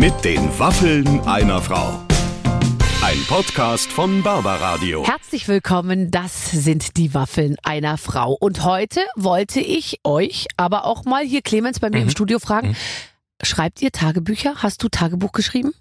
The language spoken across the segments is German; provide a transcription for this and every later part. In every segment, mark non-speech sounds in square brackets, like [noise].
Mit den Waffeln einer Frau. Ein Podcast von Barbaradio. Herzlich willkommen, das sind die Waffeln einer Frau. Und heute wollte ich euch, aber auch mal hier Clemens bei mir Mhm. im Studio fragen, schreibt ihr Tagebücher? Hast du Tagebuch geschrieben?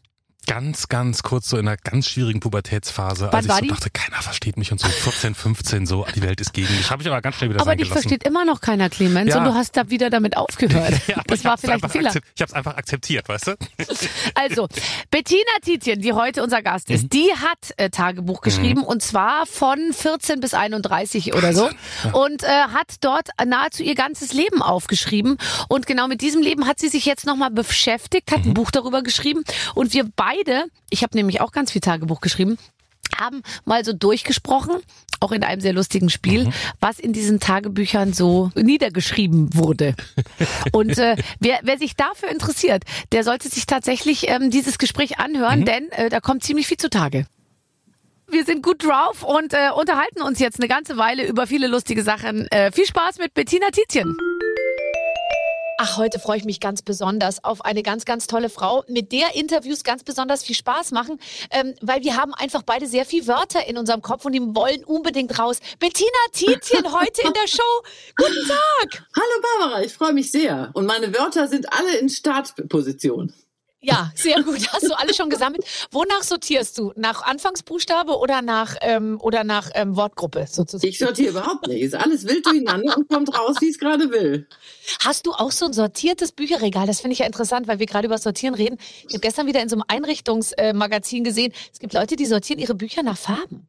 Ganz, ganz kurz so in einer ganz schwierigen Pubertätsphase, Wann als ich so die? dachte, keiner versteht mich und so 14, 15 so, die Welt ist gegen mich. Habe ich aber ganz schnell wieder aber dich versteht immer noch keiner, Clemens, Ja. und du hast da wieder damit aufgehört. [laughs] Ja, das ich war vielleicht ein Fehler. Ich habe es einfach akzeptiert, weißt du? [laughs] Also, Bettina Tietjen, die heute unser Gast Mhm. ist, die hat äh, Tagebuch geschrieben und zwar von 14 bis 31 oder so und äh, hat dort nahezu ihr ganzes Leben aufgeschrieben und genau mit diesem Leben hat sie sich jetzt nochmal beschäftigt, Mhm. hat ein Buch darüber geschrieben und wir beide, ich habe nämlich auch ganz viel Tagebuch geschrieben, haben mal so durchgesprochen, auch in einem sehr lustigen Spiel, Mhm. was in diesen Tagebüchern so niedergeschrieben wurde. [laughs] Und äh, wer, wer sich dafür interessiert, der sollte sich tatsächlich ähm, dieses Gespräch Mhm. anhören, denn äh, da kommt ziemlich viel zutage. Wir sind gut drauf und äh, unterhalten uns jetzt eine ganze Weile über viele lustige Sachen. Äh, viel Spaß mit Bettina Tietjen. Ach, heute freue ich mich ganz besonders auf eine ganz, ganz tolle Frau, mit der Interviews ganz besonders viel Spaß machen, ähm, weil wir haben einfach beide sehr viel Wörter in unserem Kopf und die wollen unbedingt raus. Bettina Tietjen heute in der [laughs] Show. Guten Tag. Hallo Barbara, ich freue mich sehr. Und meine Wörter sind alle in Startposition. Ja, sehr gut. Hast du alles schon gesammelt? Wonach sortierst du? Nach Anfangsbuchstabe oder nach ähm, oder nach ähm, Wortgruppe sozusagen? Ich sortiere überhaupt nicht. Ist alles wild durcheinander und kommt raus, wie es gerade will. Hast du auch so ein sortiertes Bücherregal? Das finde ich ja interessant, weil wir gerade über Sortieren reden. Ich habe gestern wieder in so einem Einrichtungsmagazin gesehen, es gibt Leute, die sortieren ihre Bücher nach Farben.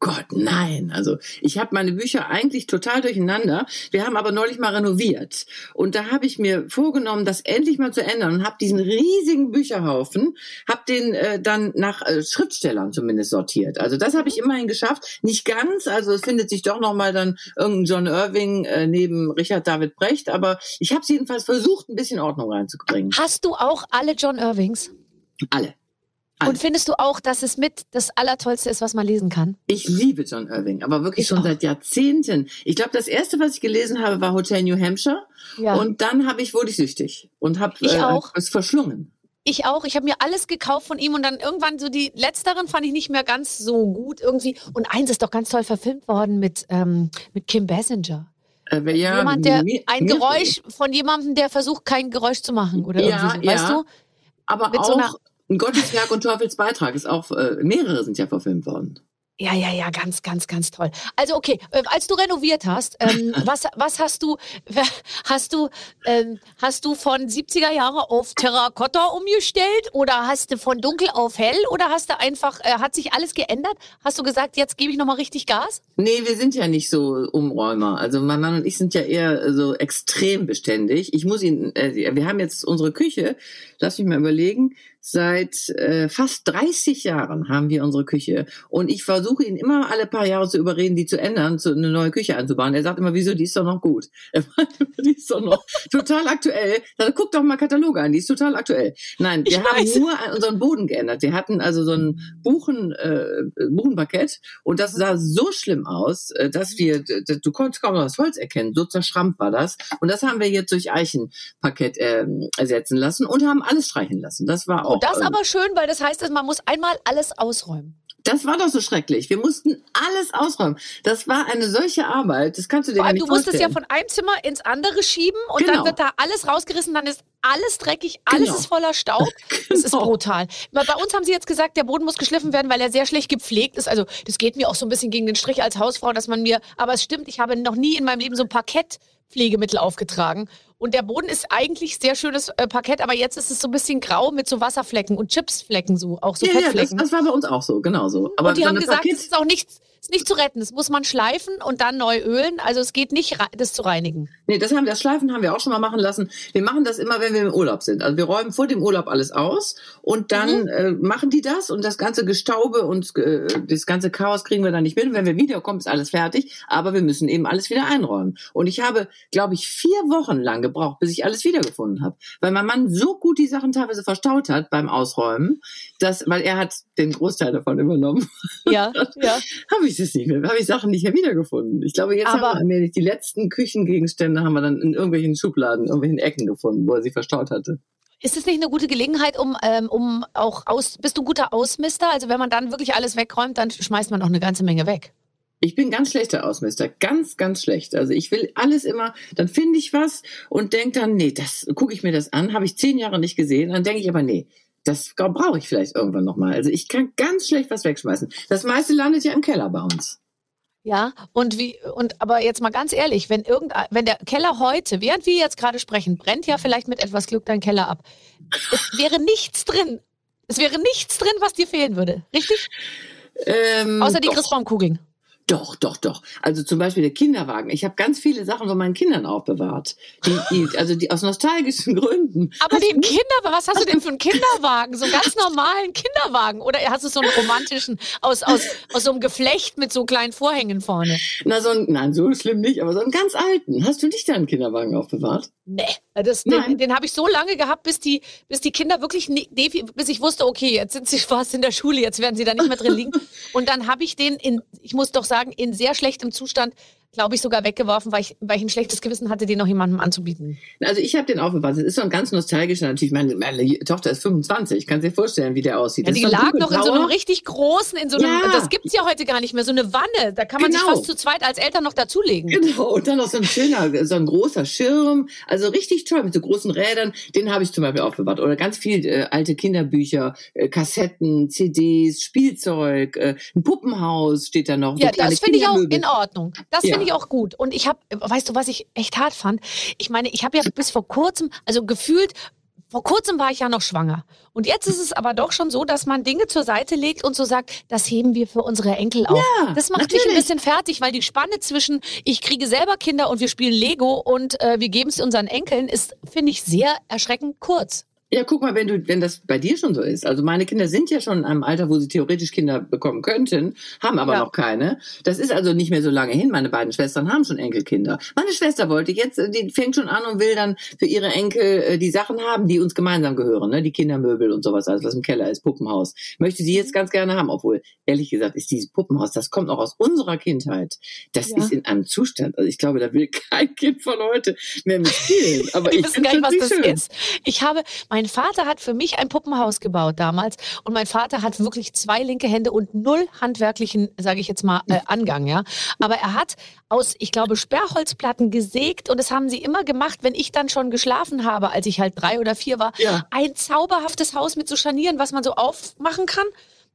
Gott, nein. Also ich habe meine Bücher eigentlich total durcheinander. Wir haben aber neulich mal renoviert. Und da habe ich mir vorgenommen, das endlich mal zu ändern und habe diesen riesigen Bücherhaufen, habe den äh, dann nach äh, Schriftstellern zumindest sortiert. Also das habe ich immerhin geschafft. Nicht ganz, also es findet sich doch noch mal dann irgendein John Irving äh, neben Richard David Brecht. Aber ich habe es jedenfalls versucht, ein bisschen Ordnung reinzubringen. Hast du auch alle John Irvings? Alle. Und findest du auch, dass es mit das Allertollste ist, was man lesen kann? Ich liebe John Irving, aber wirklich Ich schon auch. seit Jahrzehnten. Ich glaube, das erste, was ich gelesen habe, war Hotel New Hampshire. Ja. Und dann habe ich wurde ich süchtig und habe äh, es verschlungen. Ich auch. Ich habe mir alles gekauft von ihm und dann irgendwann so die letzteren fand ich nicht mehr ganz so gut irgendwie. Und eins ist doch ganz toll verfilmt worden mit, ähm, mit Kim Basinger. Äh, ja, Jemand, der mir- ein mir- Geräusch von jemandem, der versucht, kein Geräusch zu machen oder Ja, irgendwie so, weißt ja. du? aber mit auch so einer- ein Gotteswerk und Teufelsbeitrag ist auch äh, mehrere sind ja verfilmt worden. Ja, ja, ja, ganz, ganz, ganz toll. Also okay, äh, als du renoviert hast, ähm, [laughs] was, was hast du, [laughs] hast du, ähm, hast du von 70er Jahre auf Terrakotta umgestellt oder hast du von dunkel auf hell oder hast du einfach, äh, hat sich alles geändert? Hast du gesagt, jetzt gebe ich nochmal richtig Gas? Nee, wir sind ja nicht so Umräumer. Also mein Mann und ich sind ja eher so extrem beständig. Ich muss ihn, äh, wir haben jetzt unsere Küche, lass mich mal überlegen, seit äh, fast 30 Jahren haben wir unsere Küche. Und ich versuche ihn immer alle paar Jahre zu überreden, die zu ändern, zu, eine neue Küche anzubauen. Er sagt immer, wieso, die ist doch noch gut. [laughs] Er meint die ist doch noch total aktuell. Dann guck doch mal Kataloge an, die ist total aktuell. Nein, wir Ich haben weiß. nur unseren Boden geändert. Wir hatten also so ein Buchen, äh, Buchenparkett und das sah so schlimm aus, äh, dass wir, du konntest kaum noch das Holz erkennen, so zerschrammt war das. Und das haben wir jetzt durch Eichenparkett ähm, ersetzen lassen und haben alles streichen lassen. Das war auch. Und das ähm, aber schön, weil das heißt, dass man muss einmal alles ausräumen. das war doch so schrecklich. Wir mussten alles ausräumen. Das war eine solche Arbeit. Das kannst du dir Vor allem, nicht du musstest ja vorstellen. von einem Zimmer ins andere schieben und dann Genau. wird da alles rausgerissen, dann ist alles dreckig, alles Genau. ist voller Staub. [laughs] Das ist Genau. brutal. Bei uns haben sie jetzt gesagt, der Boden muss geschliffen werden, weil er sehr schlecht gepflegt ist. Also das geht mir auch so ein bisschen gegen den Strich als Hausfrau, dass man mir, aber es stimmt, ich habe noch nie in meinem Leben so ein Parkettpflegemittel aufgetragen. Und der Boden ist eigentlich sehr schönes äh, Parkett, aber jetzt ist es so ein bisschen grau mit so Wasserflecken und Chipsflecken, so auch so ja, ja, das, Fettflecken. das war bei uns auch so, genau so. Aber und die haben gesagt, Parkett- es ist auch nichts, ist nicht zu retten. Das muss man schleifen und dann neu ölen. Also es geht nicht, das zu reinigen. Nee, das haben wir, das Schleifen haben wir auch schon mal machen lassen. Wir machen das immer, wenn wir im Urlaub sind. Also wir räumen vor dem Urlaub alles aus und dann Mhm. äh, machen die das und das ganze Gestaube und äh, das ganze Chaos kriegen wir dann nicht mit. Und wenn wir wiederkommen, ist alles fertig. Aber wir müssen eben alles wieder einräumen. Und ich habe, glaube ich, vier Wochen lang gebraucht, bis ich alles wiedergefunden habe. Weil mein Mann so gut die Sachen teilweise verstaut hat beim Ausräumen, dass, weil er hat den Großteil davon übernommen, Ja, ja. [laughs] habe ich es nicht mehr, habe ich Sachen nicht mehr wiedergefunden. Ich glaube, jetzt Aber- haben wir die letzten Küchengegenstände haben wir dann in irgendwelchen Schubladen, in irgendwelchen Ecken gefunden, wo er sie verstaut hatte. Ist es nicht eine gute Gelegenheit, um, ähm, um auch aus, bist du ein guter Ausmister? Also wenn man dann wirklich alles wegräumt, dann schmeißt man auch eine ganze Menge weg. Ich bin ganz schlechter Ausmister, ganz, ganz schlecht. Also ich will alles immer, dann finde ich was und denke dann, nee, das gucke ich mir das an, habe ich zehn Jahre nicht gesehen, dann denke ich aber, nee, das brauche ich vielleicht irgendwann nochmal. Also ich kann ganz schlecht was wegschmeißen. Das meiste landet ja im Keller bei uns. Ja, und wie, und aber jetzt mal ganz ehrlich, wenn irgendein, wenn der Keller heute, während wir jetzt gerade sprechen, brennt ja vielleicht mit etwas Glück dein Keller ab. Es wäre nichts drin. Es wäre nichts drin, was dir fehlen würde. Richtig? Ähm, Außer die. Christbaumkugeln. Doch, doch, doch. Also zum Beispiel der Kinderwagen. Ich habe ganz viele Sachen von meinen Kindern aufbewahrt. Die, die, also die aus nostalgischen Gründen. Aber den Kinderwagen, was hast du denn für einen Kinderwagen? So einen ganz normalen Kinderwagen? Oder hast du so einen romantischen aus, aus, aus so einem Geflecht mit so kleinen Vorhängen vorne? Na, so ein, nein, so schlimm nicht, aber so einen ganz alten. Hast du nicht deinen Kinderwagen aufbewahrt? Nee, das, den, den habe ich so lange gehabt, bis die, bis die Kinder wirklich, nie, defi- bis ich wusste, okay, jetzt sind sie [laughs] fast in der Schule, jetzt werden sie da nicht mehr drin liegen. [laughs] Und dann habe ich den in, ich muss doch sagen, in sehr schlechtem Zustand, glaube ich, sogar weggeworfen, weil ich, weil ich ein schlechtes Gewissen hatte, den noch jemandem anzubieten. Also ich habe den aufbewahrt. Das ist so ein ganz nostalgischer natürlich. Meine, meine Tochter ist 25. Ich kann dir vorstellen, wie der aussieht. Ja, die so lag noch in so einem richtig großen, in so einem, Ja. das gibt's ja heute gar nicht mehr, so eine Wanne. Da kann man sich Genau. fast zu zweit als Eltern noch dazulegen. Genau, und dann noch so ein schöner, so ein großer Schirm. Also richtig toll mit so großen Rädern. Den habe ich zum Beispiel aufbewahrt. Oder ganz viel äh, alte Kinderbücher, äh, Kassetten, CDs, Spielzeug, äh, ein Puppenhaus steht da noch. so Ja, kleine das finde ich auch in Ordnung. Das Ja. Finde ich auch gut. Und ich habe, weißt du, was ich echt hart fand? Ich meine, ich habe ja bis vor kurzem, also gefühlt, vor kurzem war ich ja noch schwanger. Und jetzt ist es aber doch schon so, dass man Dinge zur Seite legt und so sagt, das heben wir für unsere Enkel auf. Ja, das macht mich ein natürlich. bisschen fertig, weil die Spanne zwischen, ich kriege selber Kinder und wir spielen Lego und äh, wir geben es unseren Enkeln, ist, finde ich, sehr erschreckend kurz. Ja, guck mal, wenn du, wenn das bei dir schon so ist. Also meine Kinder sind ja schon in einem Alter, wo sie theoretisch Kinder bekommen könnten, haben aber Ja. noch keine. Das ist also nicht mehr so lange hin. Meine beiden Schwestern haben schon Enkelkinder. Meine Schwester wollte jetzt, äh, die fängt schon an und will dann für ihre Enkel äh, die Sachen haben, die uns gemeinsam gehören, ne? Die Kindermöbel und sowas, alles was im Keller ist, Puppenhaus. Möchte sie jetzt ganz gerne haben, obwohl ehrlich gesagt ist dieses Puppenhaus, das kommt noch aus unserer Kindheit. Das Ja. ist in einem Zustand. Also ich glaube, da will [laughs] kein Kind von heute mehr mitspielen. [laughs] Aber ich wissen finde nicht, das das schön. ist. Ich habe, mein Vater hat für mich ein Puppenhaus gebaut damals und mein Vater hat wirklich zwei linke Hände und null handwerklichen, sage ich jetzt mal, äh, Angang, ja. Aber er hat aus, ich glaube, Sperrholzplatten gesägt und das haben sie immer gemacht, wenn ich dann schon geschlafen habe, als ich halt drei oder vier war. Ja. Ein zauberhaftes Haus mit so Scharnieren, was man so aufmachen kann.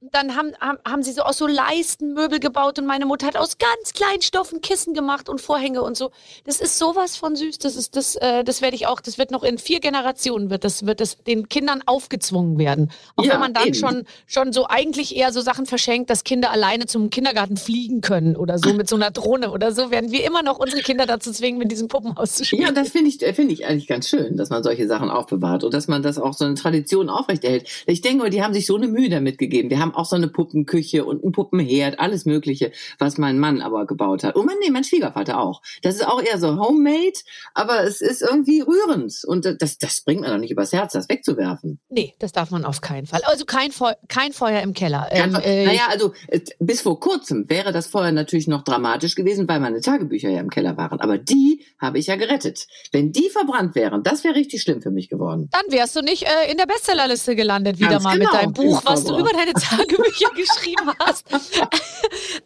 Dann haben, haben, haben sie so aus so Leisten Möbel gebaut und meine Mutter hat aus ganz kleinen Stoffen Kissen gemacht und Vorhänge und so. Das ist sowas von süß. Das ist das, äh, das werde ich auch. Das wird noch in vier Generationen wird das wird das den Kindern aufgezwungen werden. Auch Ja, wenn man dann eben. schon schon so eigentlich eher so Sachen verschenkt, dass Kinder alleine zum Kindergarten fliegen können oder so mit so einer Drohne oder so, werden wir immer noch unsere Kinder dazu zwingen, mit diesem Puppenhaus zu spielen. Ja, das finde ich, finde ich eigentlich ganz schön, dass man solche Sachen aufbewahrt und dass man das auch so eine Tradition aufrechterhält. Ich denke mal, die haben sich so eine Mühe damit gegeben. Wir haben auch so eine Puppenküche und einen Puppenherd, alles Mögliche, was mein Mann aber gebaut hat. Und mein, nee, mein Schwiegervater auch. Das ist auch eher so homemade, aber es ist irgendwie rührend. Und das, das bringt man doch nicht übers Herz, das wegzuwerfen. Nee, das darf man auf keinen Fall. Also kein, Feu kein Feuer im Keller. Ähm, äh, naja, also äh, bis vor kurzem wäre das vorher natürlich noch dramatisch gewesen, weil meine Tagebücher ja im Keller waren. Aber die habe ich ja gerettet. Wenn die verbrannt wären, das wäre richtig schlimm für mich geworden. Dann wärst du nicht äh, in der Bestsellerliste gelandet, wieder Ganz mal genau, mit deinem Buch, was du über deine [laughs] Tagebücher geschrieben hast.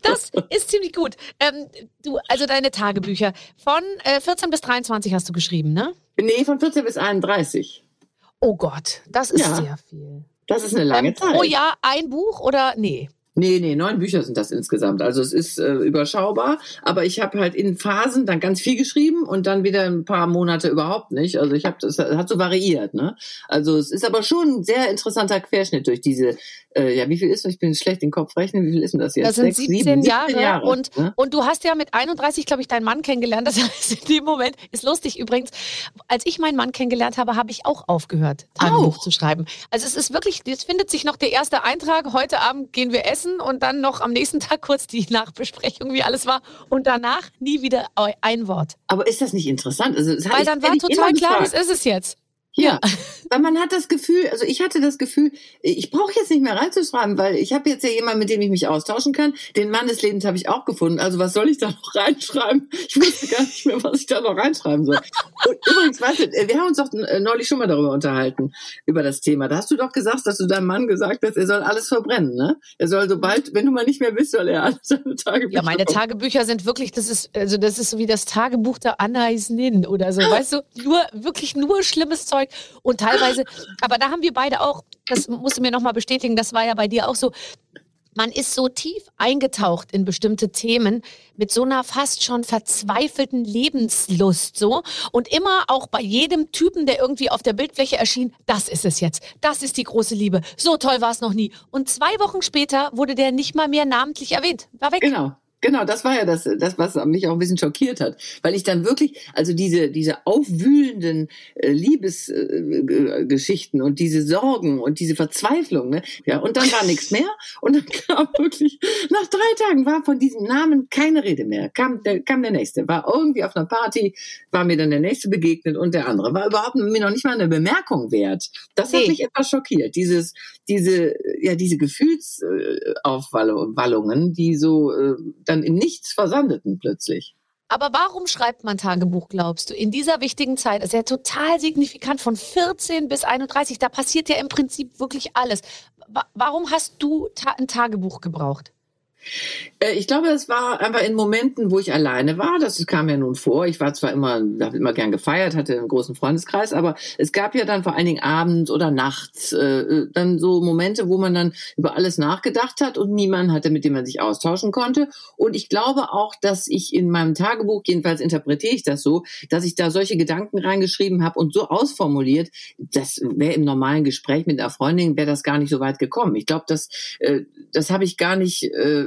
Das ist ziemlich gut. Ähm, du, also deine Tagebücher. Von äh, 14 bis 23 hast du geschrieben, ne? Nee, von 14 bis 31. Oh Gott, das ist Ja. sehr viel. Das ist eine lange Ähm, Zeit. pro Jahr ein Buch oder nee? Nee, nee, neun Bücher sind das insgesamt. Also es ist äh, überschaubar, aber ich habe halt in Phasen dann ganz viel geschrieben und dann wieder ein paar Monate überhaupt nicht. Also ich habe das hat so variiert, ne? Also es ist aber schon ein sehr interessanter Querschnitt durch diese äh, ja, wie viel ist das? Ich bin schlecht in den Kopf rechnen. Wie viel ist denn das jetzt? Das sind Sechs, 17 sieben, Jahre, 17 Jahre und, ne? und du hast ja mit 31, glaube ich, deinen Mann kennengelernt. Das heißt, in dem Moment ist lustig übrigens. Als ich meinen Mann kennengelernt habe, habe ich auch aufgehört, Tagebuch zu schreiben. Also es ist wirklich, jetzt findet sich noch der erste Eintrag. Heute Abend gehen wir essen und dann noch am nächsten Tag kurz die Nachbesprechung, wie alles war. Und danach nie wieder ein Wort. Aber ist das nicht interessant? Also, das Weil dann war total klar, das ist es jetzt. Ja, [laughs] weil man hat das Gefühl, also ich hatte das Gefühl, ich brauche jetzt nicht mehr reinzuschreiben, weil ich habe jetzt ja jemanden, mit dem ich mich austauschen kann. Den Mann des Lebens habe ich auch gefunden. Also was soll ich da [laughs] noch reinschreiben? Ich wusste gar nicht mehr, was ich da noch reinschreiben soll. Und übrigens, weißt du, wir haben uns doch äh, neulich schon mal darüber unterhalten, über das Thema. Da hast du doch gesagt, dass du deinem Mann gesagt hast, er soll alles verbrennen, ne? Er soll sobald, wenn du mal nicht mehr bist, soll er alles seine Tagebücher Ja, meine Tagebücher sind wirklich, das ist, also das ist so wie das Tagebuch der Anais Nin oder so, weißt du? Nur, wirklich nur schlimmes Zeug. Und teilweise, aber da haben wir beide auch, das musst du mir nochmal bestätigen, das war ja bei dir auch so, man ist so tief eingetaucht in bestimmte Themen mit so einer fast schon verzweifelten Lebenslust so und immer auch bei jedem Typen, der irgendwie auf der Bildfläche erschien, das ist es jetzt, das ist die große Liebe, so toll war es noch nie. Und zwei Wochen später wurde der nicht mal mehr namentlich erwähnt, war weg. Genau. Genau, das war ja das, das, was mich auch ein bisschen schockiert hat, weil ich dann wirklich, also diese, diese aufwühlenden äh, Liebesgeschichten äh, und diese Sorgen und diese Verzweiflung, ne, ja, und dann war nichts mehr. Und dann kam wirklich, nach drei Tagen war von diesem Namen keine Rede mehr, kam der, kam der nächste, war irgendwie auf einer Party, war mir dann der nächste begegnet und der andere. War überhaupt mir noch nicht mal eine Bemerkung wert. Das hat hey. mich etwas schockiert, dieses, diese, ja, diese Gefühlsaufwallungen, die so, äh, dann in nichts versandeten plötzlich. Aber warum schreibt man Tagebuch, glaubst du, in dieser wichtigen Zeit? Das ist ja total signifikant von 14 bis 31. Da passiert ja im Prinzip wirklich alles. Warum hast du ein Tagebuch gebraucht? Äh, ich glaube, es war einfach in Momenten, wo ich alleine war. Das kam ja nun vor. Ich war zwar immer, habe immer gern gefeiert, hatte einen großen Freundeskreis, aber es gab ja dann vor allen Dingen abends oder nachts äh, dann so Momente, wo man dann über alles nachgedacht hat und niemand hatte, mit dem man sich austauschen konnte. Und ich glaube auch, dass ich in meinem Tagebuch, jedenfalls interpretiere ich das so, dass ich da solche Gedanken reingeschrieben habe und so ausformuliert, das wäre im normalen Gespräch mit einer Freundin, wäre das gar nicht so weit gekommen. Ich glaube, das, äh, das habe ich gar nicht. Äh,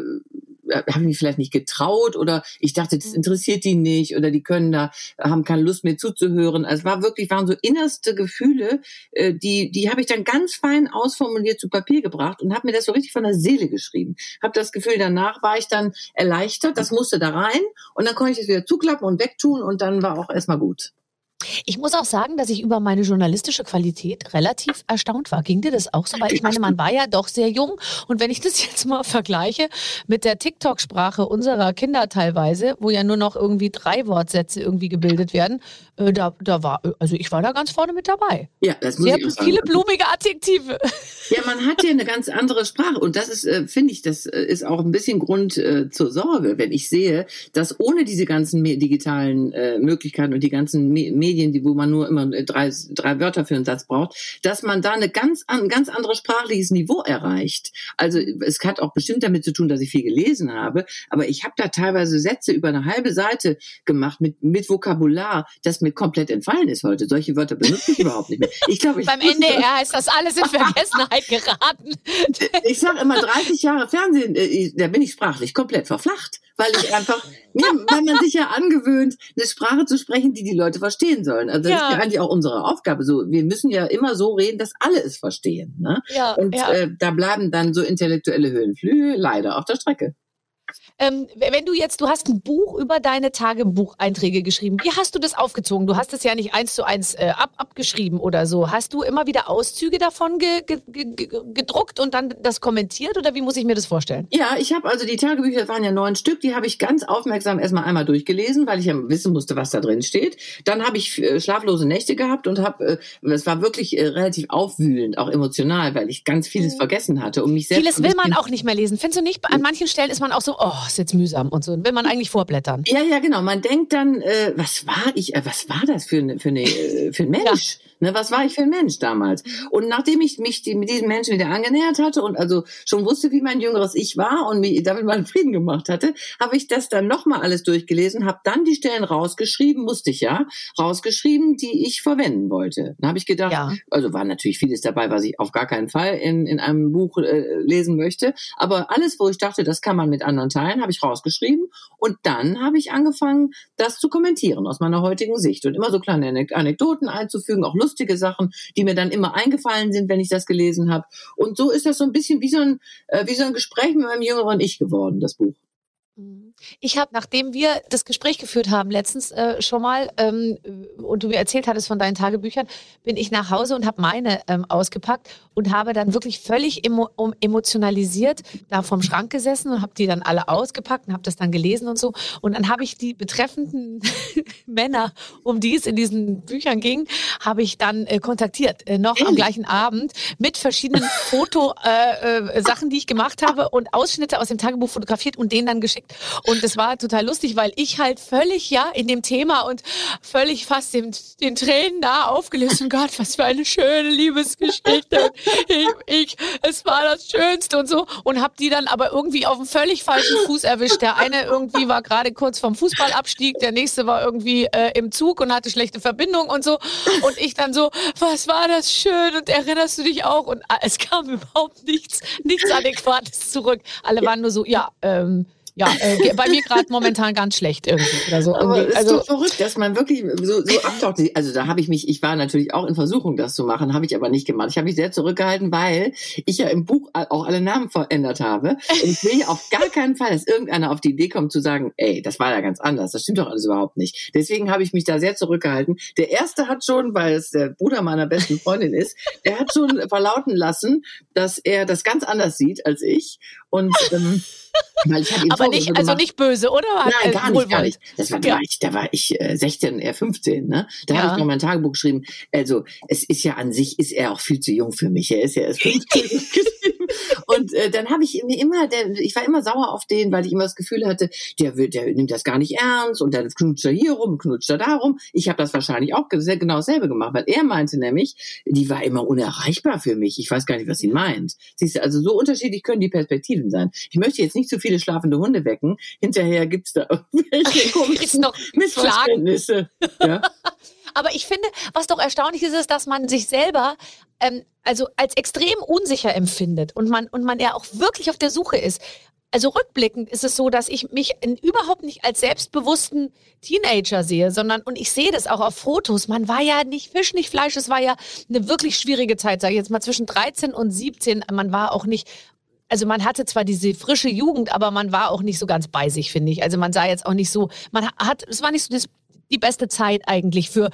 haben die vielleicht nicht getraut oder ich dachte, das mhm. interessiert die nicht oder die können da, haben keine Lust mehr zuzuhören. Also es war wirklich, waren so innerste Gefühle, äh, die, die habe ich dann ganz fein ausformuliert zu Papier gebracht und habe mir das so richtig von der Seele geschrieben. Habe das Gefühl, danach war ich dann erleichtert, das musste da rein und dann konnte ich es wieder zuklappen und wegtun und dann war auch erstmal gut. Ich muss auch sagen, dass ich über meine journalistische Qualität relativ erstaunt war. Ging dir das auch so? Weil ich meine, man war ja doch sehr jung. Und wenn ich das [laughs] jetzt mal vergleiche mit der TikTok-Sprache unserer Kinder teilweise, wo ja nur noch irgendwie drei Wortsätze irgendwie gebildet werden, äh, da, da war, also ich war da ganz vorne mit dabei. Ja, das muss sehr ich auch sagen. viele blumige Adjektive. Ja, man hat ja eine ganz andere Sprache. Und das ist, äh, finde ich, das äh, ist auch ein bisschen Grund äh, zur Sorge, wenn ich sehe, dass ohne diese ganzen digitalen Möglichkeiten und die ganzen Medien Medien, die, wo man nur immer drei, drei Wörter für einen Satz braucht, dass man da eine ganz, ein ganz anderes sprachliches Niveau erreicht. Also es hat auch bestimmt damit zu tun, dass ich viel gelesen habe, aber ich habe da teilweise Sätze über eine halbe Seite gemacht mit, mit Vokabular, das mir komplett entfallen ist heute. Solche Wörter benutze ich überhaupt nicht mehr. Ich glaube, ich Beim NDR heißt das alles in Vergessenheit geraten. [laughs] Ich sage immer 30 Jahre Fernsehen, äh, da bin ich sprachlich komplett verflacht weil ich einfach, weil man sich ja angewöhnt, eine Sprache zu sprechen, die die Leute verstehen sollen. Also das ja. ist ja eigentlich auch unsere Aufgabe. So, wir müssen ja immer so reden, dass alle es verstehen. Ne? Ja, Und ja. Äh, da bleiben dann so intellektuelle Höhenflüge leider auf der Strecke. Ähm, wenn du jetzt, du hast ein Buch über deine Tagebucheinträge geschrieben. Wie hast du das aufgezogen? Du hast es ja nicht eins zu eins äh, ab, abgeschrieben oder so. Hast du immer wieder Auszüge davon ge, ge, ge, gedruckt und dann das kommentiert oder wie muss ich mir das vorstellen? Ja, ich habe also die Tagebücher waren ja neun Stück, die habe ich ganz aufmerksam erstmal einmal durchgelesen, weil ich ja wissen musste, was da drin steht. Dann habe ich äh, schlaflose Nächte gehabt und habe, äh, es war wirklich äh, relativ aufwühlend, auch emotional, weil ich ganz vieles mhm. vergessen hatte und mich selbst. Vieles will man auch nicht mehr lesen. Findest du nicht? An manchen Stellen ist man auch so, oh, ist jetzt mühsam und so. Will man eigentlich vorblättern. Ja, ja, genau. Man denkt dann, äh, was war ich, äh, was war das für, eine, für, eine, äh, für ein Mensch? Ja. Ne, was war ich für ein Mensch damals? Mhm. Und nachdem ich mich die, mit diesem Menschen wieder angenähert hatte und also schon wusste, wie mein jüngeres Ich war und mich damit meinen [laughs] Frieden gemacht hatte, habe ich das dann nochmal alles durchgelesen, habe dann die Stellen rausgeschrieben, musste ich ja, rausgeschrieben, die ich verwenden wollte. Dann habe ich gedacht, ja. also war natürlich vieles dabei, was ich auf gar keinen Fall in, in einem Buch äh, lesen möchte, aber alles, wo ich dachte, das kann man mit anderen teilen, habe ich rausgeschrieben und dann habe ich angefangen, das zu kommentieren aus meiner heutigen Sicht und immer so kleine Anekdoten einzufügen, auch Lust lustige Sachen, die mir dann immer eingefallen sind, wenn ich das gelesen habe. Und so ist das so ein bisschen wie so ein, äh, wie so ein Gespräch mit meinem jüngeren Ich geworden, das Buch. Mhm. Ich habe, nachdem wir das Gespräch geführt haben, letztens äh, schon mal, ähm, und du mir erzählt hattest von deinen Tagebüchern, bin ich nach Hause und habe meine ähm, ausgepackt und habe dann wirklich völlig emo um, emotionalisiert da vom Schrank gesessen und habe die dann alle ausgepackt und habe das dann gelesen und so. Und dann habe ich die betreffenden [laughs] Männer, um die es in diesen Büchern ging, habe ich dann äh, kontaktiert, äh, noch am gleichen Abend mit verschiedenen [laughs] Foto äh, äh, die ich gemacht habe und Ausschnitte aus dem Tagebuch fotografiert und denen dann geschickt. Und es war total lustig, weil ich halt völlig ja in dem Thema und völlig fast dem, den Tränen da aufgelöst. Und Gott, was für eine schöne Liebesgeschichte. Ich, ich, es war das Schönste und so. Und habe die dann aber irgendwie auf einem völlig falschen Fuß erwischt. Der eine irgendwie war gerade kurz vom Fußballabstieg, der nächste war irgendwie äh, im Zug und hatte schlechte Verbindung und so. Und ich dann so, was war das schön und erinnerst du dich auch? Und es kam überhaupt nichts, nichts Adäquates zurück. Alle waren nur so, ja, ähm, ja, äh, bei mir gerade momentan ganz schlecht irgendwie oder so. Aber irgendwie. ist also, so verrückt, dass man wirklich so, so abtaucht. Also da habe ich mich, ich war natürlich auch in Versuchung, das zu machen, habe ich aber nicht gemacht. Ich habe mich sehr zurückgehalten, weil ich ja im Buch auch alle Namen verändert habe. Und ich will ja auf gar keinen Fall, dass irgendeiner auf die Idee kommt zu sagen, ey, das war ja ganz anders, das stimmt doch alles überhaupt nicht. Deswegen habe ich mich da sehr zurückgehalten. Der erste hat schon, weil es der Bruder meiner besten Freundin ist, der hat schon verlauten lassen, dass er das ganz anders sieht als ich. Und ähm, weil ich Aber nicht, also nicht böse, oder? Nein, gar nicht, gar nicht. Das war, ja. da, ich, da war ich äh, 16, er 15, ne? Da ja. habe ich noch mein Tagebuch geschrieben. Also, es ist ja an sich, ist er auch viel zu jung für mich. Er ist ja erst 15. [laughs] Und äh, dann habe ich mir immer, der, ich war immer sauer auf den, weil ich immer das Gefühl hatte, der, will, der nimmt das gar nicht ernst und dann knutscht er hier rum, knutscht er da rum. Ich habe das wahrscheinlich auch sehr, genau dasselbe gemacht, weil er meinte nämlich, die war immer unerreichbar für mich. Ich weiß gar nicht, was sie meint. Siehst du, also so unterschiedlich können die Perspektiven sein. Ich möchte jetzt nicht zu viele schlafende Hunde wecken. Hinterher gibt's da irgendwelche [laughs] komischen [laughs] Missverständnisse. Ja? [laughs] Aber ich finde, was doch erstaunlich ist, ist, dass man sich selber ähm, also als extrem unsicher empfindet und man und man ja auch wirklich auf der Suche ist. Also rückblickend ist es so, dass ich mich in, überhaupt nicht als selbstbewussten Teenager sehe, sondern und ich sehe das auch auf Fotos. Man war ja nicht Fisch, nicht Fleisch. Es war ja eine wirklich schwierige Zeit, sage ich jetzt mal zwischen 13 und 17. Man war auch nicht also man hatte zwar diese frische Jugend, aber man war auch nicht so ganz bei sich, finde ich. Also man sah jetzt auch nicht so, man hat, es war nicht so das, die beste Zeit eigentlich für,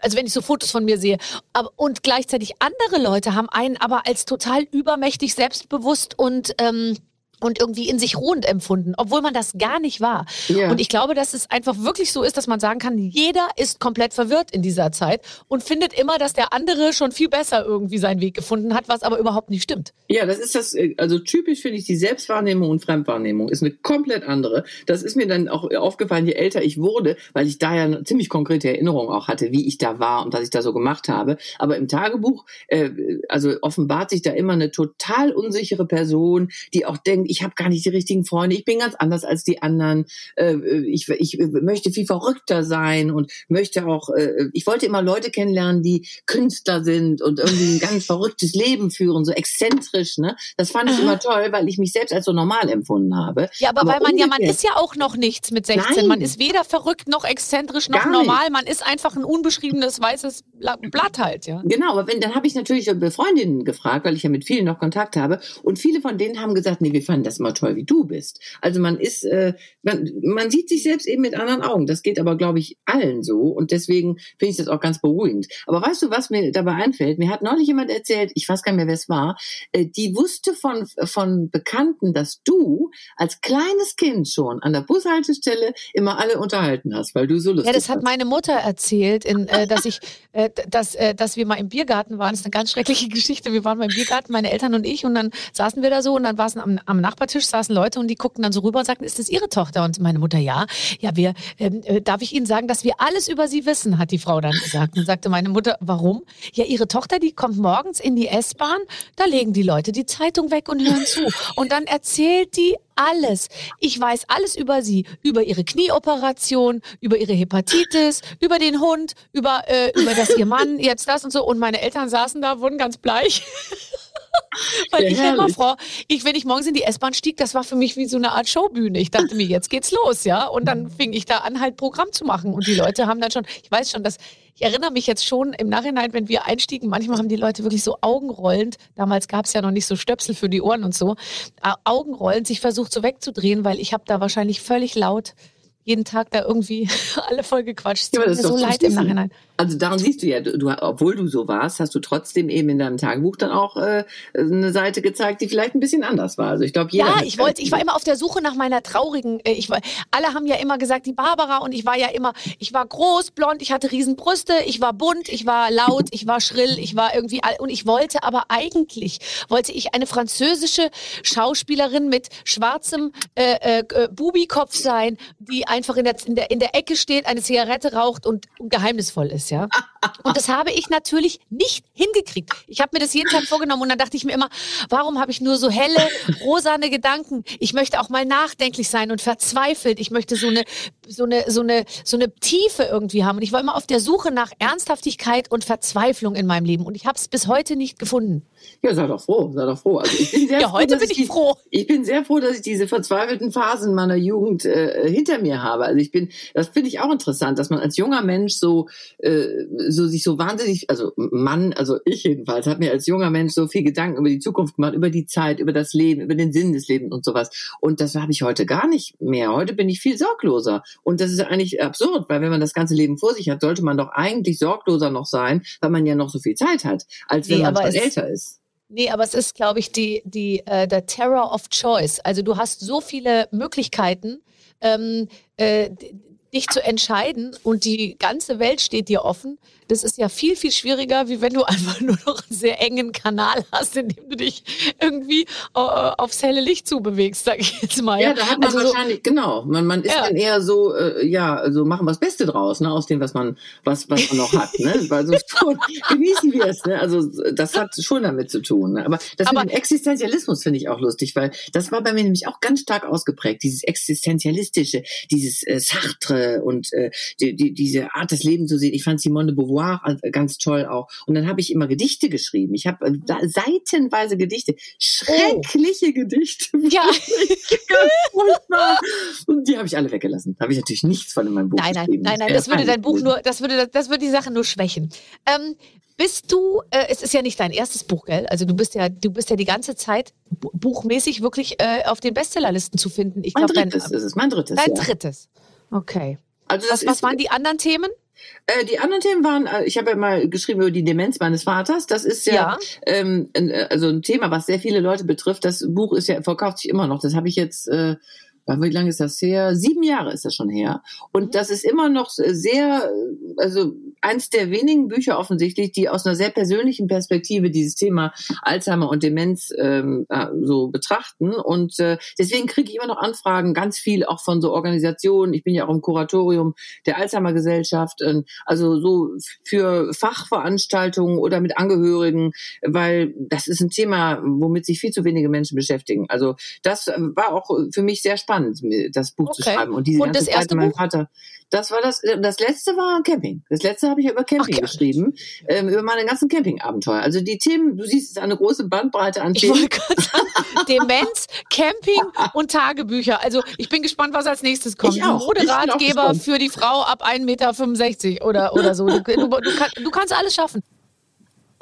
also wenn ich so Fotos von mir sehe, aber, und gleichzeitig andere Leute haben einen aber als total übermächtig selbstbewusst und ähm, und irgendwie in sich ruhend empfunden, obwohl man das gar nicht war. Ja. Und ich glaube, dass es einfach wirklich so ist, dass man sagen kann, jeder ist komplett verwirrt in dieser Zeit und findet immer, dass der andere schon viel besser irgendwie seinen Weg gefunden hat, was aber überhaupt nicht stimmt. Ja, das ist das, äh, also typisch finde ich die Selbstwahrnehmung und Fremdwahrnehmung ist eine komplett andere. Das ist mir dann auch aufgefallen, je älter ich wurde, weil ich da ja eine ziemlich konkrete Erinnerung auch hatte, wie ich da war und was ich da so gemacht habe. Aber im Tagebuch, äh, also offenbart sich da immer eine total unsichere Person, die auch denkt, ich habe gar nicht die richtigen Freunde, ich bin ganz anders als die anderen, äh, ich, ich möchte viel verrückter sein und möchte auch, äh, ich wollte immer Leute kennenlernen, die Künstler sind und irgendwie ein ganz [laughs] verrücktes Leben führen, so exzentrisch, ne? Das fand ich immer toll, weil ich mich selbst als so normal empfunden habe. Ja, aber, aber weil man ja, man ist ja auch noch nichts mit 16. Nein. Man ist weder verrückt noch exzentrisch noch normal. Man ist einfach ein unbeschriebenes weißes Blatt halt, ja. Genau, aber wenn, dann habe ich natürlich Freundinnen gefragt, weil ich ja mit vielen noch Kontakt habe und viele von denen haben gesagt, nee, wir fanden das mal toll, wie du bist. Also man ist, äh, man, man sieht sich selbst eben mit anderen Augen. Das geht aber, glaube ich, allen so. Und deswegen finde ich das auch ganz beruhigend. Aber weißt du, was mir dabei einfällt? Mir hat neulich jemand erzählt, ich weiß gar nicht mehr, wer es war, äh, die wusste von, von Bekannten, dass du als kleines Kind schon an der Bushaltestelle immer alle unterhalten hast, weil du so lustig Ja, das hat meine Mutter erzählt, in, äh, dass ich, äh, dass, äh, dass wir mal im Biergarten waren. Das ist eine ganz schreckliche [laughs] Geschichte. Wir waren beim Biergarten, meine Eltern und ich, und dann saßen wir da so und dann war es am, am Nachbartisch saßen Leute und die guckten dann so rüber und sagten, ist das Ihre Tochter? Und meine Mutter, ja. Ja, wir, ähm, äh, darf ich Ihnen sagen, dass wir alles über Sie wissen, hat die Frau dann gesagt. Und sagte meine Mutter, warum? Ja, Ihre Tochter, die kommt morgens in die S-Bahn, da legen die Leute die Zeitung weg und hören zu. Und dann erzählt die alles. Ich weiß alles über sie, über ihre Knieoperation, über ihre Hepatitis, über den Hund, über, äh, über das ihr Mann jetzt das und so. Und meine Eltern saßen da, wurden ganz bleich. [laughs] Weil Ja, ich ja immer vor, ich, wenn ich morgens in die S-Bahn stieg, das war für mich wie so eine Art Showbühne. Ich dachte mir, jetzt geht's los, ja. Und dann fing ich da an, halt Programm zu machen. Und die Leute haben dann schon, ich weiß schon, dass, ich erinnere mich jetzt schon im Nachhinein, wenn wir einstiegen, manchmal haben die Leute wirklich so augenrollend, damals gab's ja noch nicht so Stöpsel für die Ohren und so, augenrollend sich versucht so wegzudrehen, weil ich habe da wahrscheinlich völlig laut jeden Tag da irgendwie [laughs] alle voll gequatscht. Es Ja, tut aber mir so leid im. Nachhinein. Also daran siehst du ja, du, obwohl du so warst, hast du trotzdem eben in deinem Tagebuch dann auch äh, eine Seite gezeigt, die vielleicht ein bisschen anders war. Also ich glaube, jeder. Ja, ich wollte, ich war immer auf der Suche nach meiner traurigen, äh, ich war, alle haben ja immer gesagt, die Barbara und ich war ja immer, ich war groß, blond, ich hatte Riesenbrüste, ich war bunt, ich war laut, ich war schrill, ich war irgendwie, all- und ich wollte aber eigentlich, wollte ich eine französische Schauspielerin mit schwarzem äh, äh, Bubikopf sein, die einfach in der, in der, in der Ecke steht, eine Zigarette raucht und, und geheimnisvoll ist, ja. Und das habe ich natürlich nicht hingekriegt. Ich habe mir das jeden Tag vorgenommen und dann dachte ich mir immer, warum habe ich nur so helle, rosane Gedanken? Ich möchte auch mal nachdenklich sein und verzweifelt. Ich möchte so eine, so eine, so eine, so eine Tiefe irgendwie haben. Und ich war immer auf der Suche nach Ernsthaftigkeit und Verzweiflung in meinem Leben. Und ich habe es bis heute nicht gefunden. Ja, sei doch froh, sei doch froh. Also ich bin sehr Ja, froh, heute bin ich froh. Ich bin sehr froh, dass ich diese verzweifelten Phasen meiner Jugend äh, hinter mir habe. Also ich bin, das finde ich auch interessant, dass man als junger Mensch so, äh, so sich so wahnsinnig, also Mann, also ich jedenfalls, habe mir als junger Mensch so viel Gedanken über die Zukunft gemacht, über die Zeit, über das Leben, über den Sinn des Lebens und sowas. Und das habe ich heute gar nicht mehr. Heute bin ich viel sorgloser. Und das ist eigentlich absurd, weil wenn man das ganze Leben vor sich hat, sollte man doch eigentlich sorgloser noch sein, weil man ja noch so viel Zeit hat, als wenn Nee, man schon älter ist. Nee, aber es ist, glaube ich, die, die, äh, der Terror of Choice. Also du hast so viele Möglichkeiten, ähm, äh, dich zu entscheiden und die ganze Welt steht dir offen. Das ist ja viel, viel schwieriger, wie wenn du [laughs] einfach nur noch einen sehr engen Kanal hast, in dem du dich irgendwie äh, aufs helle Licht zubewegst, sag ich jetzt mal. Ja, da hat man Also so- wahrscheinlich, genau, man, man ist Ja. dann eher so, äh, ja, also machen wir das Beste draus, ne, aus dem, was man, was, was man noch hat, ne, weil so schon, [laughs] genießen wir es, ne, also das hat schon damit zu tun, ne? aber das Aber- mit dem Existenzialismus finde ich auch lustig, weil das war bei mir nämlich auch ganz stark ausgeprägt, dieses Existenzialistische, dieses äh, Sartre und äh, die, die, diese Art des Lebens zu sehen, ich fand Simone de Beauvoir äh, ganz toll auch und dann habe ich immer Gedichte geschrieben, ich habe äh, seitenweise Gedichte, schreckliche Gedichte, ja, [laughs] ganz furchtbar. Und die habe ich alle weggelassen. Da habe ich natürlich nichts von in meinem Buch nein, nein, geschrieben. nein, nein, Ja, das würde dein Buch nur, das würde, das würde die Sache nur schwächen. Ähm, bist du, äh, es ist ja nicht dein erstes Buch, gell? Also du bist ja, du bist ja die ganze Zeit bu- buchmäßig wirklich äh, auf den Bestsellerlisten zu finden. Ich Mein glaube, dein, drittes ist es, mein drittes. dein ja. drittes. Okay. Also das Was, was waren die anderen Themen? Äh, die anderen Themen waren, äh, ich habe ja mal geschrieben über die Demenz meines Vaters. Das ist ja, Ja. Ähm, ein, äh, also ein Thema, was sehr viele Leute betrifft. Das Buch ist ja verkauft sich immer noch. Das habe ich jetzt. Äh, wie lange ist das her? Sieben Jahre ist das schon her. Mhm. Und das ist immer noch sehr, also eins der wenigen Bücher offensichtlich, die aus einer sehr persönlichen Perspektive dieses Thema Alzheimer und Demenz ähm, äh, so betrachten. Und äh, deswegen kriege ich immer noch Anfragen, ganz viel auch von so Organisationen. Ich bin ja auch im Kuratorium der Alzheimer Gesellschaft, äh, also so für Fachveranstaltungen oder mit Angehörigen, weil das ist ein Thema, womit sich viel zu wenige Menschen beschäftigen. Also das äh, war auch für mich sehr spannend, mir das Buch zu Okay. schreiben. Und diese Und ganze das Zeit erste meinem Buch? Vater. Das war das, äh, das letzte war Camping. Das letzte habe ich über Camping Okay. geschrieben, ähm, über meine ganzen Campingabenteuer. Also die Themen, du siehst, es ist eine große Bandbreite an Ich Themen. wollte gerade sagen, Demenz, Camping und Tagebücher. Also ich bin gespannt, was als nächstes kommt. Ich auch. Ich Moderatgeber für die Frau ab 1,65 Meter oder, oder so. Du, du, du, kann, du kannst alles schaffen.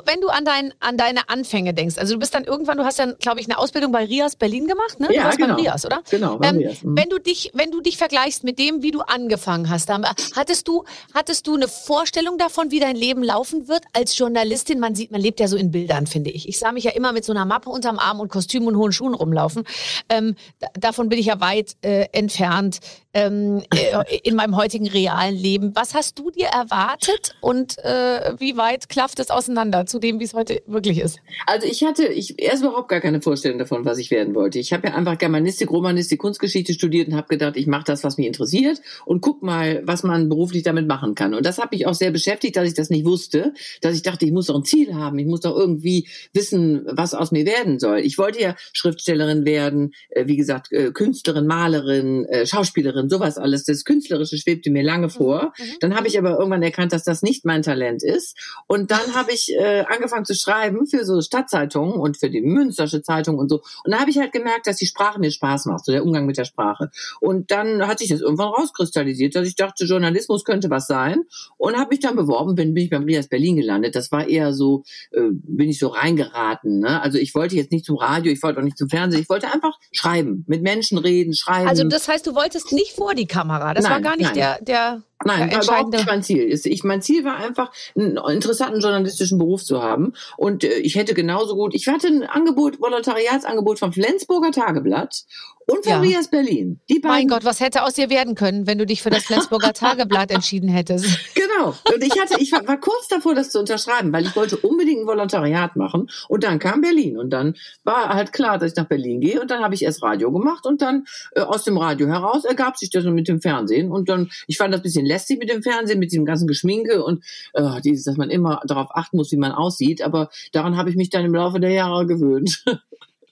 Wenn du an, dein, an deine Anfänge denkst, also du bist dann irgendwann, du hast dann, glaube ich, eine Ausbildung bei Rias Berlin gemacht, ne? Du Ja, warst genau. beim Rias, oder? Genau, bei Ähm, Rias, mhm. wenn du dich, wenn du dich vergleichst mit dem, wie du angefangen hast, dann, hattest du, hattest du eine Vorstellung davon, wie dein Leben laufen wird als Journalistin? Man sieht, man lebt ja so in Bildern, finde ich. Ich sah mich ja immer mit so einer Mappe unterm Arm und Kostüm und hohen Schuhen rumlaufen. Ähm, da, davon bin ich ja weit äh, entfernt ähm, äh, in meinem heutigen realen Leben. Was hast du dir erwartet und äh, wie weit klafft es auseinander zu dem, wie es heute wirklich ist? Also ich hatte ich erst überhaupt gar keine Vorstellung davon, was ich werden wollte. Ich habe ja einfach Germanistik, Romanistik, Kunstgeschichte studiert und habe gedacht, ich mache das, was mich interessiert und guck mal, was man beruflich damit machen kann. Und das hat mich auch sehr beschäftigt, dass ich das nicht wusste, dass ich dachte, ich muss doch ein Ziel haben, ich muss doch irgendwie wissen, was aus mir werden soll. Ich wollte ja Schriftstellerin werden, äh, wie gesagt, äh, Künstlerin, Malerin, Schauspielerin und sowas alles. Das Künstlerische schwebte mir lange vor. Mhm. Dann habe ich aber irgendwann erkannt, dass das nicht mein Talent ist. Und dann habe ich äh, angefangen zu schreiben für so Stadtzeitungen und für die Münstersche Zeitung und so. Und da habe ich halt gemerkt, dass die Sprache mir Spaß macht, so der Umgang mit der Sprache. Und dann hat sich das irgendwann rauskristallisiert, dass ich dachte, Journalismus könnte was sein. Und habe mich dann beworben, bin, bin ich beim Rias Berlin gelandet. Das war eher so, äh, bin ich so reingeraten. Ne? Also ich wollte jetzt nicht zum Radio, ich wollte auch nicht zum Fernsehen, ich wollte einfach schreiben, mit Menschen reden, schreiben. Also das heißt, du wolltest nicht vor die Kamera. Das Nein, war gar nicht nein. der, der Nein, der war überhaupt entscheidende. nicht mein Ziel. Ich, mein Ziel war einfach, einen interessanten journalistischen Beruf zu haben. Und äh, ich hätte genauso gut, ich hatte ein Angebot, Volontariatsangebot vom Flensburger Tageblatt und von Ja. Rias Berlin. Die beiden Mein Gott, was hätte aus dir werden können, wenn du dich für das Flensburger [laughs] Tageblatt entschieden hättest? Genau. Und ich hatte, ich war, war kurz davor, das zu unterschreiben, weil ich wollte unbedingt ein Volontariat machen. Und dann kam Berlin. Und dann war halt klar, dass ich nach Berlin gehe. Und dann habe ich erst Radio gemacht. Und dann äh, aus dem Radio heraus ergab sich das mit dem Fernsehen. Und dann, ich fand das ein bisschen lästig mit dem Fernsehen, mit diesem ganzen Geschminke und äh, dieses, dass man immer darauf achten muss, wie man aussieht. Aber daran habe ich mich dann im Laufe der Jahre gewöhnt. [laughs]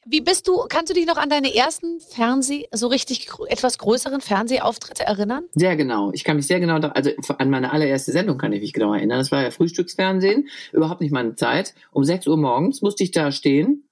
Wie bist du, kannst du dich noch an deine ersten Fernseh, so richtig etwas größeren Fernsehauftritte erinnern? Sehr genau. Ich kann mich sehr genau, also an meine allererste Sendung kann ich mich genau erinnern. Das war ja Frühstücksfernsehen, überhaupt nicht meine Zeit. Um 6 Uhr morgens musste ich da stehen.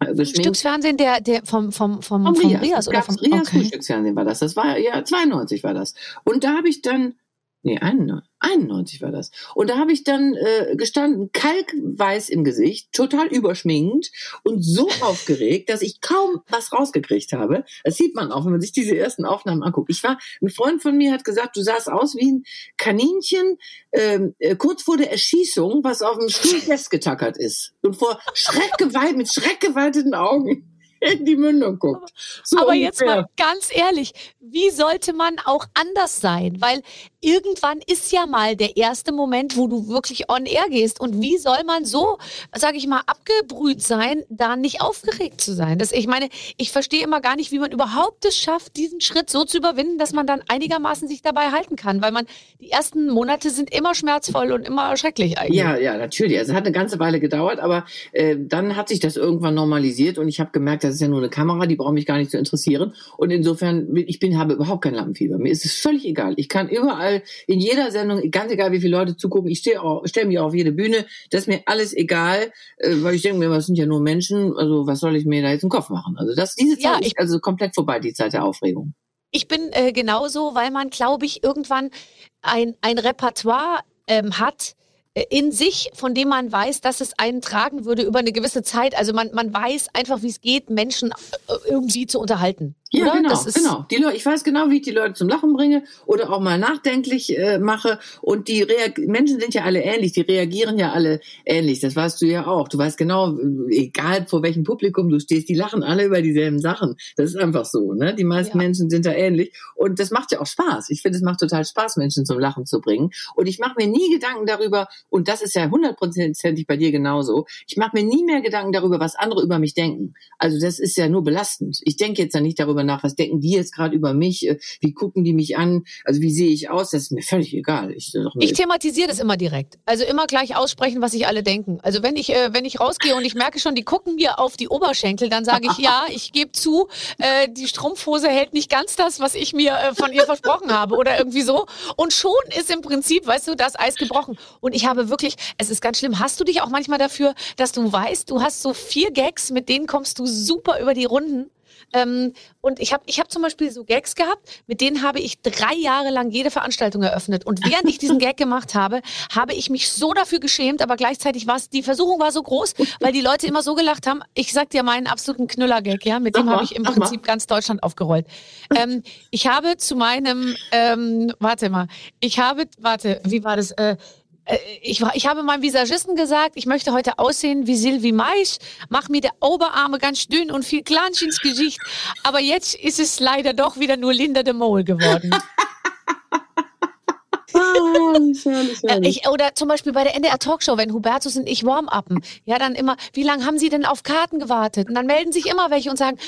Äh, geschminkt. Stücksfernsehen der, der vom, vom, vom, Vom vom Rias. Rias oder vom Rias okay. Frühstücksfernsehen war das. Das war ja 92 war das. Und da habe ich dann nee 91, 91 war das. Und da habe ich dann äh, gestanden, kalkweiß im Gesicht, total überschminkt und so [laughs] aufgeregt, dass ich kaum was rausgekriegt habe. Das sieht man auch, wenn man sich diese ersten Aufnahmen anguckt. Ich war, ein Freund von mir hat gesagt, du sahst aus wie ein Kaninchen ähm, äh, kurz vor der Erschießung, was auf dem Stuhl [laughs] festgetackert ist und vor schreckgewalt mit schreckgeweiteten Augen [laughs] in die Mündung guckt. So Aber jetzt ungefähr. mal ganz ehrlich, wie sollte man auch anders sein? Weil irgendwann ist ja mal der erste Moment, wo du wirklich on air gehst. Und wie soll man so, sage ich mal, abgebrüht sein, da nicht aufgeregt zu sein? Das, ich meine, ich verstehe immer gar nicht, wie man überhaupt es schafft, diesen Schritt so zu überwinden, dass man dann einigermaßen sich dabei halten kann. Weil man, die ersten Monate sind immer schmerzvoll und immer schrecklich eigentlich. Ja, ja, natürlich. Also hat eine ganze Weile gedauert, aber äh, dann hat sich das irgendwann normalisiert und ich habe gemerkt, das ist ja nur eine Kamera, die braucht mich gar nicht zu interessieren. Und insofern, ich bin, habe überhaupt kein Lampenfieber. Mir ist es völlig egal. Ich kann überall, in jeder Sendung, ganz egal, wie viele Leute zugucken, ich stehe auch, stelle mich auch auf jede Bühne. Das ist mir alles egal, äh, weil ich denke mir, das sind ja nur Menschen. Also was soll ich mir da jetzt im Kopf machen? Also das, diese Zeit Ja, ist also komplett vorbei, die Zeit der Aufregung. Ich bin äh, genauso, weil man, glaube ich, irgendwann ein, ein Repertoire ähm, hat äh, in sich, von dem man weiß, dass es einen tragen würde über eine gewisse Zeit. Also man, man weiß einfach, wie es geht, Menschen äh, irgendwie zu unterhalten. Ja, oder? genau, genau. Die Leute, ich weiß genau, wie ich die Leute zum Lachen bringe oder auch mal nachdenklich äh, mache. Und die Reag Menschen sind ja alle ähnlich, die reagieren ja alle ähnlich. Das weißt du ja auch. Du weißt genau, äh, egal vor welchem Publikum du stehst, die lachen alle über dieselben Sachen. Das ist einfach so. Ne? Die meisten Ja. Menschen sind da ähnlich. Und das macht ja auch Spaß. Ich finde, es macht total Spaß, Menschen zum Lachen zu bringen. Und ich mache mir nie Gedanken darüber, und das ist ja hundertprozentig bei dir genauso, ich mache mir nie mehr Gedanken darüber, was andere über mich denken. Also das ist ja nur belastend. Ich denke jetzt ja nicht darüber nach, was denken die jetzt gerade über mich, äh, wie gucken die mich an, also wie sehe ich aus, das ist mir völlig egal. Ich, Ich thematisiere das immer direkt. Also immer gleich aussprechen, was sich alle denken. Also wenn ich, äh, wenn ich rausgehe und ich merke schon, die gucken mir auf die Oberschenkel, dann sage ich, ja, [laughs] ich gebe zu, äh, die Strumpfhose hält nicht ganz das, was ich mir äh, von ihr versprochen habe oder irgendwie so. Und schon ist im Prinzip, weißt du, das Eis gebrochen. Und ich habe wirklich, es ist ganz schlimm, hast du dich auch manchmal dafür, dass du weißt, du hast so vier Gags, mit denen kommst du super über die Runden. Ähm, und ich habe ich hab zum Beispiel so Gags gehabt, mit denen habe ich drei Jahre lang jede Veranstaltung eröffnet. Und während ich diesen Gag gemacht habe, habe ich mich so dafür geschämt, aber gleichzeitig war es, die Versuchung war so groß, weil die Leute immer so gelacht haben. Ich sag dir meinen absoluten Knüller-Gag, ja, mit dem habe ich im. Prinzip ganz Deutschland aufgerollt. Ähm, ich habe zu meinem, ähm, warte mal, ich habe, warte, wie war das? Äh, ich, war- ich habe meinem Visagisten gesagt, ich möchte heute aussehen wie Sylvie Mais, mach mir die Oberarme ganz dünn und viel Klansch ins Gesicht. Aber jetzt ist es leider doch wieder nur Linda de Mol geworden. [laughs] herrlich, herrlich, Äh, herrlich. Ich, oder zum Beispiel bei der NDR Talkshow, wenn Hubertus und ich warm-uppen. Ja, dann immer, wie lange haben Sie denn auf Karten gewartet? Und dann melden sich immer welche und sagen,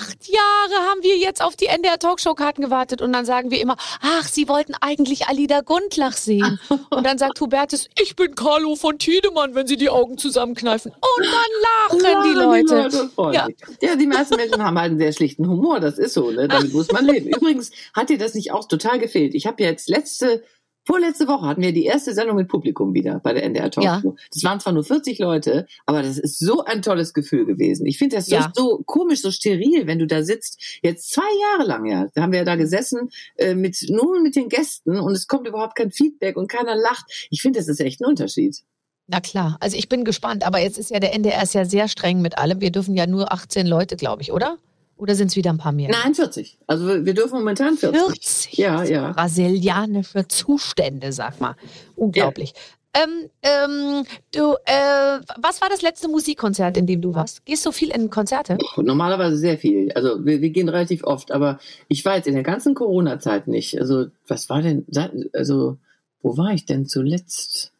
acht Jahre haben wir jetzt auf die NDR Talkshow Karten gewartet. Und dann sagen wir immer, ach, Sie wollten eigentlich Alida Gundlach sehen. Und dann sagt Hubertus, ich bin Carlo von Tiedemann, wenn Sie die Augen zusammenkneifen. Und dann lachen die Leute. und freuen Ja. ja, die meisten Menschen haben halt einen sehr schlichten Humor. Das ist so, ne? Damit [laughs] muss man leben. Übrigens hat dir das nicht auch total gefehlt. Ich habe jetzt letzte, vorletzte Woche hatten wir die erste Sendung mit Publikum wieder bei der NDR Talkshow. Das waren zwar nur 40 Leute, aber das ist so ein tolles Gefühl gewesen. Ich finde das so, Ja. so komisch, so steril, wenn du da sitzt. Jetzt zwei Jahre lang, ja. Da haben wir ja da gesessen, äh, mit, nur mit den Gästen und es kommt überhaupt kein Feedback und keiner lacht. Ich finde, das ist echt ein Unterschied. Na klar, also ich bin gespannt, aber jetzt ist ja der NDR ist ja sehr streng mit allem. Wir dürfen ja nur 18 Leute, glaube ich, oder? Oder sind es wieder ein paar mehr? Nein, 40. Also wir dürfen momentan 40. 40. Ja, ja. Brasilianische Zustände, sag mal. Unglaublich. Ähm, ähm, du, äh, was war das letzte Musikkonzert, in dem du warst? Gehst du viel in Konzerte? Normalerweise sehr viel. Also wir, wir gehen relativ oft, aber ich war jetzt in der ganzen Corona-Zeit nicht. Also was war denn, also wo war ich denn zuletzt?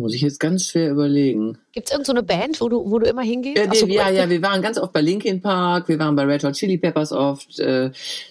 Muss ich jetzt ganz schwer überlegen. Gibt es irgendeine so Band, wo du, wo du immer hingehst? Ja, Ach so, wir, ja, ja, wir waren ganz oft bei Linkin Park, wir waren bei Red Hot Chili Peppers oft, äh,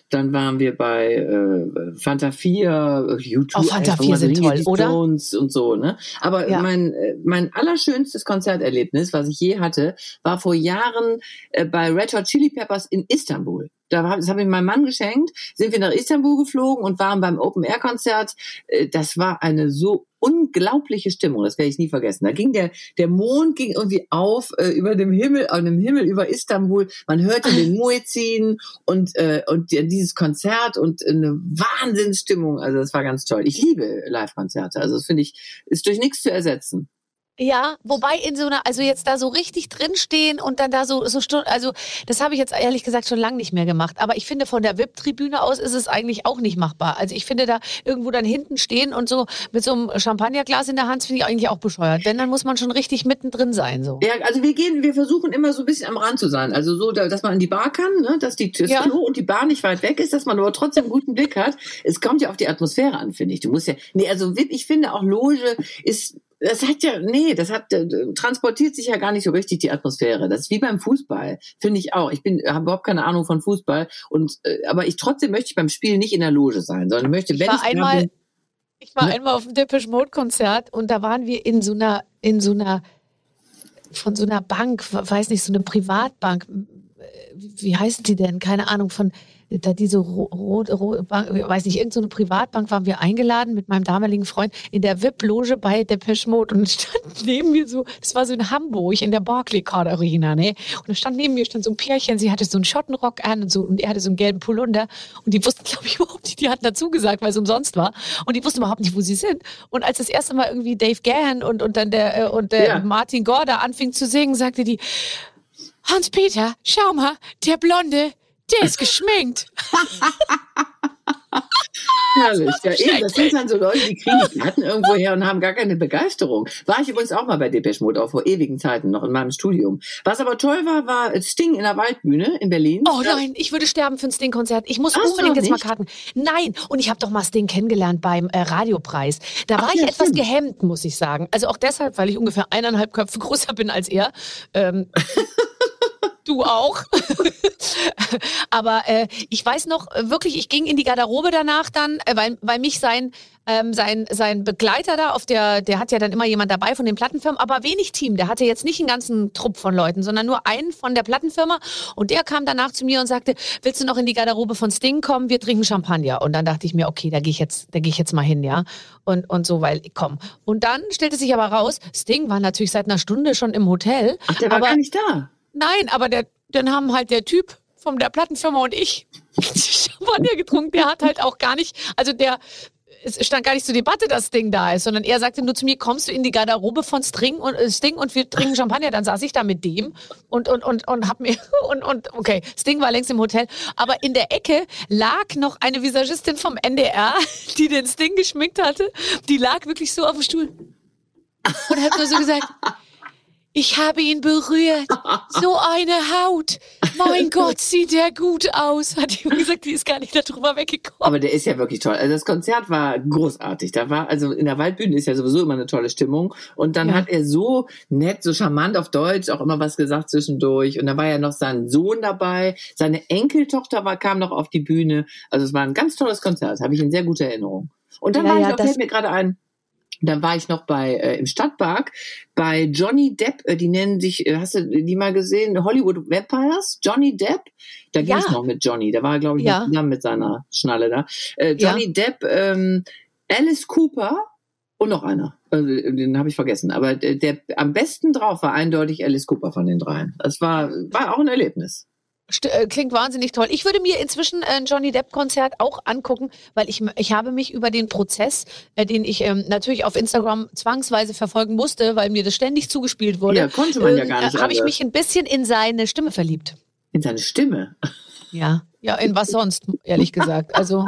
dann waren wir bei äh, Fanta 4, äh, YouTube, Oh, Fanta einfach 4 mal so sind Dinge, toll, oder? Stones und so, ne? Aber Ja. mein, äh, mein allerschönstes Konzerterlebnis, was ich je hatte, war vor Jahren äh, bei Red Hot Chili Peppers in Istanbul. Da das habe ich meinem Mann geschenkt, sind wir nach Istanbul geflogen und waren beim Open-Air-Konzert. Äh, Das war eine so unglaubliche Stimmung, das werde ich nie vergessen. Da ging der, der Mond ging irgendwie auf äh, über dem Himmel, auf dem Himmel über Istanbul. Man hörte den Muezzin und, äh, und die- dieses Konzert und eine Wahnsinnsstimmung. Also das war ganz toll. Ich liebe Live-Konzerte. Also das finde ich, ist durch nichts zu ersetzen. Ja, wobei in so einer, also jetzt da so richtig drinstehen und dann da so, so Stunden, also das habe ich jetzt ehrlich gesagt schon lange nicht mehr gemacht. Aber ich finde, von der VIP-Tribüne aus ist es eigentlich auch nicht machbar. Also ich finde da irgendwo dann hinten stehen und so mit so einem Champagnerglas in der Hand, finde ich eigentlich auch bescheuert. Wenn, dann muss man schon richtig mittendrin sein, so. Ja, also wir gehen, wir versuchen immer so ein bisschen am Rand zu sein. Also so, da- dass man in die Bar kann, ne? dass die das Ja. Klo und die Bar nicht weit weg ist, dass man aber trotzdem einen guten Blick hat. Es kommt ja auf die Atmosphäre an, finde ich. Du musst ja, nee, also VIP, ich finde auch Loge ist das hat ja, nee, das hat, äh, transportiert sich ja gar nicht so richtig die Atmosphäre. Das ist wie beim Fußball, finde ich auch. Ich bin, habe überhaupt keine Ahnung von Fußball und, äh, aber ich trotzdem möchte ich beim Spiel nicht in der Loge sein, sondern ich möchte, Ich wenn war ich da einmal, bin, ich war Ne? einmal auf dem Depeche Mode Konzert und da waren wir in so einer, in so einer, von so einer Bank, weiß nicht, so eine Privatbank. Wie heißen die denn? Keine Ahnung, von da diese rote, ro Bank, weiß nicht, irgendeine so Privatbank waren wir eingeladen mit meinem damaligen Freund in der VIP-Loge bei Depeche Mode und [laughs] stand neben mir so, das war so in Hamburg in der Barclaycard Arena, ne? Und da stand neben mir stand so ein Pärchen, sie hatte so einen Schottenrock an und so und er hatte so einen gelben Polunder und die wussten, [laughs] glaube ich, überhaupt nicht, die hatten dazu gesagt, weil es umsonst war und die wussten überhaupt nicht, wo sie sind. Und als das erste Mal irgendwie Dave Gahan und, und dann der, äh, und der Ja. Martin Gore da anfing zu singen, sagte die, Hans-Peter, schau mal, der Blonde, der ist geschminkt. [laughs] Herrlich. Ja, eben, das sind dann so Leute, die kriegen die Platten irgendwo her und haben gar keine Begeisterung. War ich übrigens auch mal bei Depeche Mode, auch vor ewigen Zeiten noch in meinem Studium. Was aber toll war, war Sting in der Waldbühne in Berlin. Oh nein, ich würde sterben für ein Sting-Konzert. Ich muss Hast unbedingt jetzt mal? Karten. Nein, und ich habe doch mal Sting kennengelernt beim äh, Radiopreis. Da Ach war ich ja, etwas stimmt. gehemmt, muss ich sagen. Also auch deshalb, weil ich ungefähr eineinhalb Köpfe [laughs] größer bin als er. Ähm, [laughs] [laughs] du auch. [laughs] Aber äh, ich weiß noch äh, wirklich, ich ging in die Garderobe danach dann, äh, weil, weil mich sein, ähm, sein, sein Begleiter da auf der, der hat ja dann immer jemand dabei von den Plattenfirmen, aber wenig Team. Der hatte jetzt nicht einen ganzen Trupp von Leuten, sondern nur einen von der Plattenfirma. Und der kam danach zu mir und sagte, willst du noch in die Garderobe von Sting kommen? Wir trinken Champagner. Und dann dachte ich mir, okay, da gehe ich jetzt, da gehe ich jetzt mal hin, ja. Und, und so, weil, komm. Und dann stellte sich aber raus, Sting war natürlich seit einer Stunde schon im Hotel. Ach, der war aber gar nicht da. Nein, aber der, dann haben halt der Typ von der Plattenfirma und ich [laughs] Champagner getrunken. Der hat halt auch gar nicht, also der, es stand gar nicht zur Debatte, dass Sting da ist, sondern er sagte nur zu mir, kommst du in die Garderobe von Sting und, äh, Sting und wir trinken Champagner. Dann saß ich da mit dem und, und, und, und hab mir, [laughs] und, und, okay, Sting war längst im Hotel, aber in der Ecke lag noch eine Visagistin vom NDR, [laughs] die den Sting geschminkt hatte. Die lag wirklich so auf dem Stuhl und hat nur so gesagt, ich habe ihn berührt. So eine Haut. mein [laughs] Gott, sieht der gut aus, hat die immer gesagt, die ist gar nicht darüber weggekommen. Aber der ist ja wirklich toll. Also das Konzert war großartig. Da war, also in der Waldbühne ist ja sowieso immer eine tolle Stimmung. Und dann Ja. hat er so nett, so charmant auf Deutsch auch immer was gesagt zwischendurch. Und da war ja noch sein Sohn dabei. Seine Enkeltochter war, kam noch auf die Bühne. Also es war ein ganz tolles Konzert. Habe ich in sehr guter Erinnerung. Und dann Ja, war ich ja, noch, fällt mir gerade ein, dann war ich noch bei äh, im Stadtpark bei Johnny Depp, äh, die nennen sich, äh, hast du die mal gesehen? Hollywood Vampires? Johnny Depp? Da ging es Ja. noch mit Johnny. Da war er, glaube ich, Ja. noch zusammen mit seiner Schnalle da. Äh, Johnny Depp, ähm, Alice Cooper und noch einer. Also, den habe ich vergessen. Aber der, der am besten drauf war eindeutig Alice Cooper von den dreien. Das war, war auch ein Erlebnis. Äh, klingt wahnsinnig toll. Ich würde mir inzwischen ein Johnny Depp-Konzert auch angucken, weil ich, ich habe mich über den Prozess, äh, den ich ähm, natürlich auf Instagram zwangsweise verfolgen musste, weil mir das ständig zugespielt wurde, Ja, konnte man ja gar nicht äh, habe ich mich ein bisschen in seine Stimme verliebt. In seine Stimme. Ja. Ja, in was sonst, ehrlich gesagt. Also,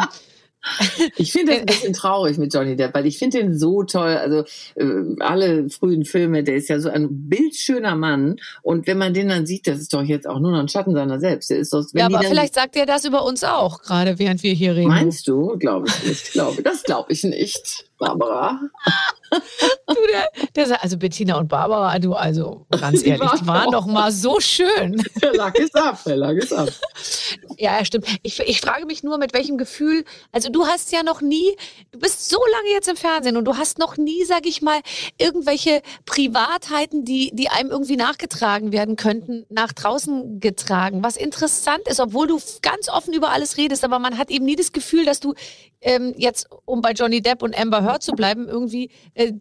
Ich finde das ein bisschen traurig mit Johnny Depp, weil ich finde ihn so toll. Also äh, alle frühen Filme, der ist ja so ein bildschöner Mann. Und wenn man den dann sieht, das ist doch jetzt auch nur noch ein Schatten seiner selbst. Der ist doch, ja, aber vielleicht sagt er das über uns auch, gerade während wir hier reden. Meinst du? Glaube ich nicht. Glaube, das glaube ich nicht, Barbara. [laughs] du, der, der, sagt- also Bettina und Barbara, du, also ganz [laughs] ehrlich, die waren doch mal [laughs] so schön. Der lag es ab, der lag es ab. Ja, ja, stimmt. Ich, ich frage mich nur, mit welchem Gefühl, also du hast ja noch nie, du bist so lange jetzt im Fernsehen und du hast noch nie, sag ich mal, irgendwelche Privatheiten, die, die einem irgendwie nachgetragen werden könnten, nach draußen getragen. Was interessant ist, obwohl du ganz offen über alles redest, aber man hat eben nie das Gefühl, dass du ähm, jetzt, um bei Johnny Depp und Amber Heard zu bleiben, irgendwie äh,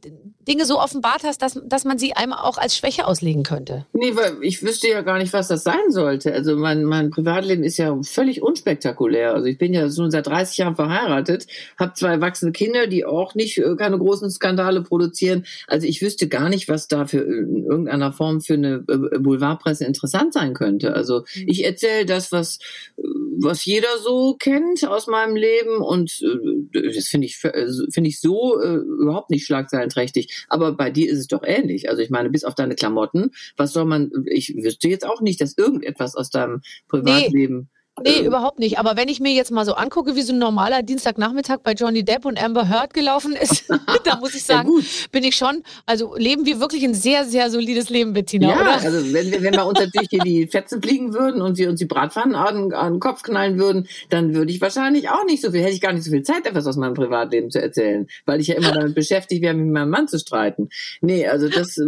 Dinge so offenbart hast, dass, dass man sie einem auch als Schwäche auslegen könnte. Nee, weil ich wüsste ja gar nicht, was das sein sollte. Also mein, mein Privatleben ist ja völlig unspektakulär. Also ich bin ja schon seit 30 Jahren verheiratet, habe zwei erwachsene Kinder, die auch nicht äh, keine großen Skandale produzieren. Also ich wüsste gar nicht, was da für äh, in irgendeiner Form für eine äh, Boulevardpresse interessant sein könnte. Also ich erzähle das, was äh, was jeder so kennt aus meinem Leben und äh, das finde ich finde ich so äh, überhaupt nicht schlagzeilenträchtig. Aber bei dir ist es doch ähnlich. Also ich meine, bis auf deine Klamotten, was soll man? Ich wüsste jetzt auch nicht, dass irgendetwas aus deinem Privatleben. Nee, äh, überhaupt nicht. Aber wenn ich mir jetzt mal so angucke, wie so ein normaler Dienstagnachmittag bei Johnny Depp und Amber Heard gelaufen ist, [laughs] da muss ich [laughs] Ja, sagen, gut. bin ich schon, also leben wir wirklich ein sehr, sehr solides Leben, Bettina, Ja, oder? also wenn wir, wenn bei uns natürlich hier die Fetzen fliegen würden und wir uns die Bratpfannen an, an den Kopf knallen würden, dann würde ich wahrscheinlich auch nicht so viel, hätte ich gar nicht so viel Zeit, etwas aus meinem Privatleben zu erzählen, weil ich ja immer damit beschäftigt wäre, mit meinem Mann zu streiten. Nee, also das, äh,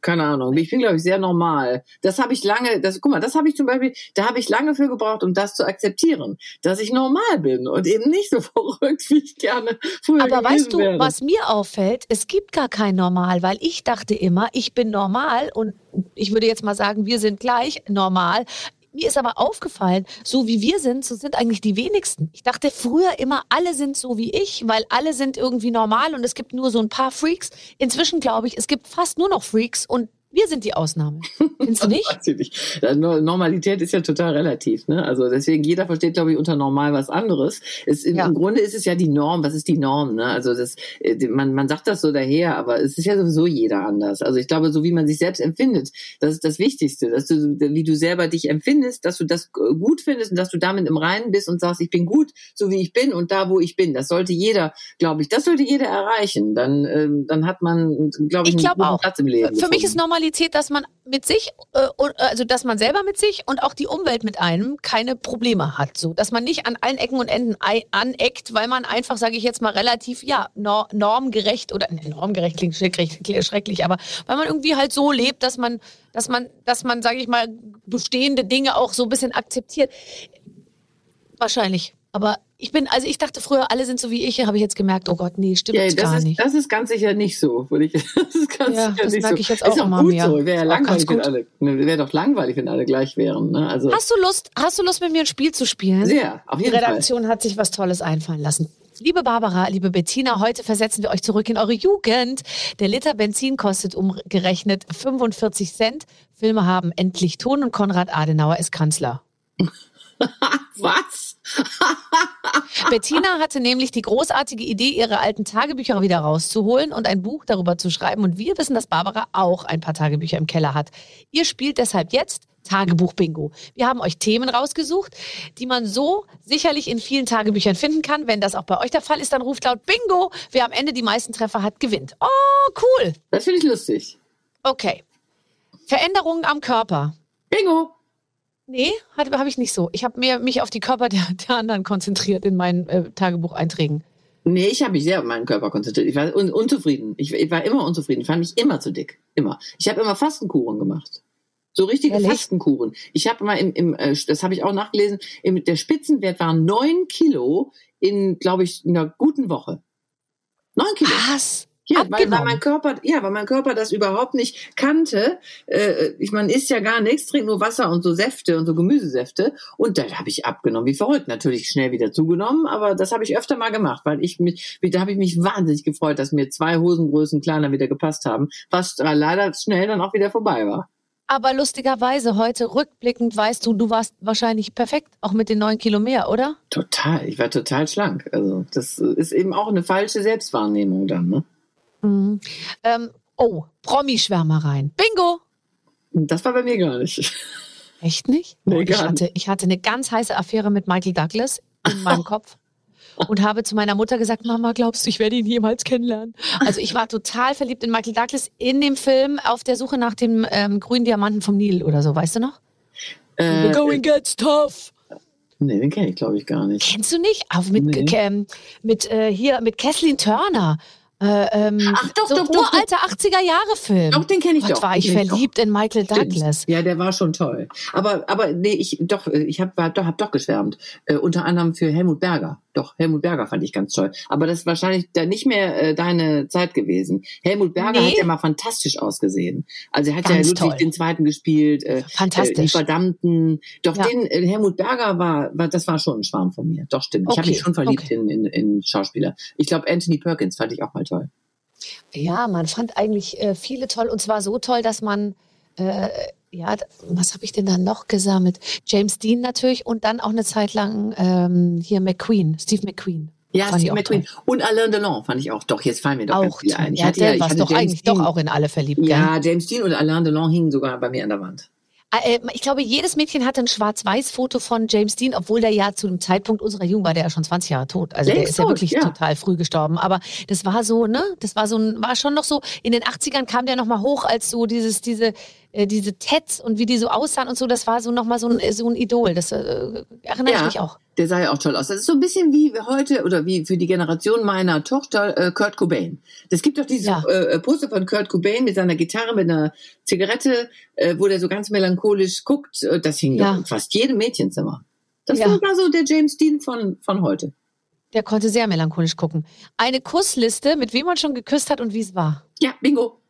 keine Ahnung. Ich bin, glaube ich, sehr normal. Das habe ich lange, das, guck mal, das habe ich zum Beispiel, da habe ich lange für gebraucht, um das zu akzeptieren, dass ich normal bin und eben nicht so [laughs] verrückt, wie ich gerne früher Aber weißt du, wäre. was mir auffällt? Es gibt gar kein Normal, weil ich dachte immer, ich bin normal und ich würde jetzt mal sagen, wir sind gleich normal. Mir ist aber aufgefallen, so wie wir sind, so sind eigentlich die wenigsten. Ich dachte früher immer, alle sind so wie ich, weil alle sind irgendwie normal und es gibt nur so ein paar Freaks. Inzwischen glaube ich, es gibt fast nur noch Freaks und wir sind die Ausnahme. Findest du [laughs] nicht? Weiß ich nicht. Normalität ist ja total relativ. Ne? Also deswegen, jeder versteht, glaube ich, unter normal was anderes. Es, im, Ja. Im Grunde ist es ja die Norm. Was ist die Norm? Ne? Also das, äh, man, man sagt das so daher, aber es ist ja sowieso jeder anders. Also ich glaube, so wie man sich selbst empfindet, das ist das Wichtigste. Dass du, wie du selber dich empfindest, dass du das äh, gut findest und dass du damit im Reinen bist und sagst, ich bin gut, so wie ich bin und da, wo ich bin. Das sollte jeder, glaube ich, das sollte jeder erreichen. Dann, ähm, dann hat man, glaube ich, Ich einen glaube guten auch. Platz im Leben. Für mich gefunden. ist Normalität, dass man mit sich, äh, und- also dass man selber mit sich und auch die Umwelt mit einem keine Probleme hat. So, dass man nicht an allen Ecken und Enden aneckt, weil man einfach, sage ich jetzt mal, relativ, ja, nor normgerecht oder ne, normgerecht klingt schrecklich, klingt schrecklich, aber weil man irgendwie halt so lebt, dass man, dass man, dass man, sage ich mal, bestehende Dinge auch so ein bisschen akzeptiert. Wahrscheinlich. Aber ich bin, also ich dachte früher, alle sind so wie ich, habe ich jetzt gemerkt, oh Gott, nee, stimmt Ja, das gar ist, nicht. das ist ganz sicher nicht so. Würde ich, [laughs] das ist ganz Ja, sicher das nicht merke so. ich jetzt ist auch auch immer gut mehr. so. Wäre ja Ist auch langweilig, wenn alle, ne, wäre doch langweilig, wenn alle gleich wären. Ne? Also Hast du Lust, hast du Lust mit mir ein Spiel zu spielen? sehr, auf Die jeden Fall. Redaktion hat sich was Tolles einfallen lassen. Liebe Barbara, liebe Bettina, heute versetzen wir euch zurück in eure Jugend. Der Liter Benzin kostet umgerechnet 45 Cent. Filme haben endlich Ton und Konrad Adenauer ist Kanzler. [laughs] Was? [laughs] Bettina hatte nämlich die großartige Idee, ihre alten Tagebücher wieder rauszuholen und ein Buch darüber zu schreiben. Und wir wissen, dass Barbara auch ein paar Tagebücher im Keller hat. Ihr spielt deshalb jetzt Tagebuch-Bingo. Wir haben euch Themen rausgesucht, die man so sicherlich in vielen Tagebüchern finden kann. Wenn das auch bei euch der Fall ist, dann ruft laut Bingo. Wer am Ende die meisten Treffer hat, gewinnt. Oh, cool. Das finde ich lustig. Okay. Veränderungen am Körper. Bingo! Nee, habe ich nicht so. Ich habe mehr mich auf die Körper der, der anderen konzentriert in meinen äh, Tagebucheinträgen. Nee, ich habe mich sehr auf meinen Körper konzentriert. Ich war un unzufrieden. Ich, ich, war immer unzufrieden. Ich fand mich immer zu dick. Immer. Ich habe immer Fastenkuren gemacht. So richtige Ehrlich? Fastenkuren. Ich habe mal im, im äh, das habe ich auch nachgelesen, im, der Spitzenwert war neun Kilo in, glaube ich, einer guten Woche. Neun Kilo. Was? Ja, weil, weil mein Körper, ja, weil mein Körper das überhaupt nicht kannte. Äh, ich man isst ja gar nichts, trinkt nur Wasser und so Säfte und so Gemüsesäfte. Und da habe ich abgenommen, wie verrückt. Natürlich schnell wieder zugenommen, aber das habe ich öfter mal gemacht, weil ich mich, da habe ich mich wahnsinnig gefreut, dass mir zwei Hosengrößen kleiner wieder gepasst haben, was leider schnell dann auch wieder vorbei war. Aber lustigerweise heute rückblickend weißt du, du warst wahrscheinlich perfekt, auch mit den neun Kilo mehr, oder? Total, ich war total schlank. Also das ist eben auch eine falsche Selbstwahrnehmung dann. Ne? Mhm. Ähm, oh, Promischwärmereien. Bingo! Das war bei mir gar nicht. Echt nicht? Nee, Oh, ich, gar hatte, ich hatte eine ganz heiße Affäre mit Michael Douglas in meinem [laughs] Kopf und habe zu meiner Mutter gesagt, Mama, glaubst du, ich werde ihn jemals kennenlernen? Also ich war total verliebt in Michael Douglas in dem Film auf der Suche nach dem ähm, grünen Diamanten vom Nil oder so, weißt du noch? Äh, The going gets tough. nee, den kenne ich glaube ich gar nicht. Kennst du nicht? Auf mit, Nee. ähm, mit äh, hier mit Kathleen Turner. Äh, ähm, Ach, doch, so doch, doch, uralter 80er Jahre Film. Doch, den kenne ich Gott, doch. war ich ich doch. verliebt in Michael. Douglas. Ja, der war schon toll. Aber, aber nee, ich doch, ich habe doch, hab doch geschwärmt. Äh, unter anderem für Helmut Berger. Doch, Helmut Berger fand ich ganz toll. Aber das ist wahrscheinlich dann nicht mehr äh, deine Zeit gewesen. Helmut Berger Nee. hat ja mal fantastisch ausgesehen. Also er hat Ganz ja Ludwig toll. den Zweiten gespielt. Äh, Äh, die Fantastisch. Verdammten. Doch Ja. den äh, Helmut Berger war, war, das war schon ein Schwarm von mir. Doch stimmt. Ich habe Okay, mich schon verliebt okay. in, in, in Schauspieler. Ich glaube Anthony Perkins fand ich auch mal toll. Ja, man fand eigentlich äh, viele toll und zwar so toll, dass man äh, ja, was habe ich denn da noch gesammelt? James Dean natürlich und dann auch eine Zeit lang ähm, hier McQueen, Steve McQueen. Ja, Fand ich Steve McQueen. Und Alain Delon fand ich auch. Doch, jetzt fallen mir doch ganz Auch viele toll. ein. Ich Ja, hatte der ich hatte doch James eigentlich Dean. doch auch in alle verliebt, gell? Ja, James Dean und Alain Delon hingen sogar bei mir an der Wand. Äh, Ich glaube, jedes Mädchen hatte ein Schwarz-Weiß-Foto von James Dean, obwohl der ja zu dem Zeitpunkt unserer Jugend war der ja schon 20 Jahre tot. Also der Längst ist ja tot, wirklich ja. total früh gestorben. Aber das war so, ne? Das war so war schon noch so, in den 80ern kam der nochmal hoch als so dieses, diese, äh, diese Tets und wie die so aussahen und so, das war so nochmal so ein, so ein Idol. Das äh, erinnere ich mich auch. Der sah ja auch toll aus. Das ist so ein bisschen wie heute oder wie für die Generation meiner Tochter äh, Kurt Cobain. Das gibt doch dieses Ja. äh, Poster von Kurt Cobain mit seiner Gitarre, mit einer Zigarette, äh, wo der so ganz melancholisch guckt. Äh, Das hing Ja. doch fast jedem Mädchenzimmer. Das Ja. war so der James Dean von, von heute. Der konnte sehr melancholisch gucken. Eine Kussliste, mit wem man schon geküsst hat und wie es war. Ja, bingo.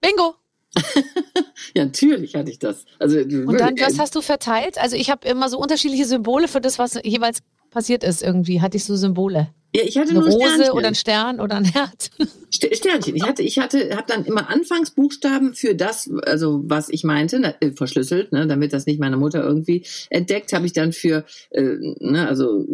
Bingo! [laughs] Ja, natürlich hatte ich das. Also, Und dann, was hast du verteilt? Also ich habe immer so unterschiedliche Symbole für das, was jeweils passiert ist irgendwie. Hatte ich so Symbole. ja, ich hatte Eine nur Rose Sternchen. oder ein Stern oder ein Herz. [laughs] St- Sternchen. Ich hatte, ich hatte, habe dann immer Anfangsbuchstaben für das, also was ich meinte, äh, verschlüsselt, ne, damit das nicht meine Mutter irgendwie entdeckt, habe ich dann für, äh, ne, also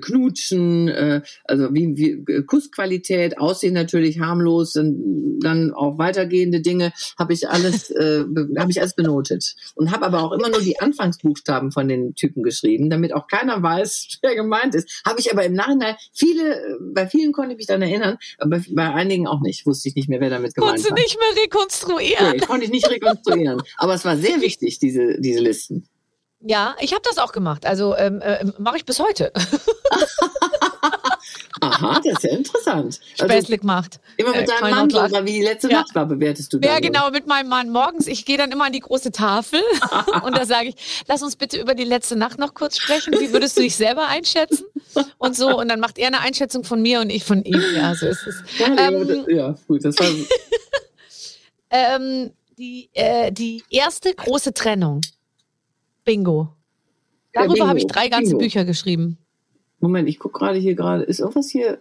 Knutschen, äh, also wie, wie äh, Kussqualität, Aussehen natürlich harmlos, dann, dann auch weitergehende Dinge, habe ich alles, [laughs] äh, habe ich alles benotet und habe aber auch immer nur die Anfangsbuchstaben von den Typen geschrieben, damit auch keiner weiß, [laughs] wer gemeint ist. Habe ich aber im Nachhinein viele, äh, bei vielen konnte ich mich dann erinnern, aber bei einigen auch nicht. Wusste ich nicht mehr, wer damit gemeint Konntest du war. nicht mehr rekonstruieren. Nee, konnte ich nicht rekonstruieren. Aber es war sehr wichtig, diese, diese Listen. Ja, ich habe das auch gemacht. Also ähm, äh, mache ich bis heute. [laughs] Aha, das ist ja interessant. Also Späßlich gemacht. immer mit Äh, deinem Call Mann oder wie die letzte Ja. Nacht war, bewertest du dann. Ja, so. genau, mit meinem Mann morgens. Ich gehe dann immer an die große Tafel [laughs] und da sage ich, lass uns bitte über die letzte Nacht noch kurz sprechen. Wie würdest du dich selber einschätzen? Und so, und dann macht er eine Einschätzung von mir und ich von ihm. Ja, so ist es. Ja, Ähm, das- ja, gut, das war. [laughs] Ähm, die, äh, die erste große Trennung. Bingo. Darüber habe ich drei ganze Bingo. Bücher geschrieben. Moment, ich gucke gerade hier gerade. Ist irgendwas hier.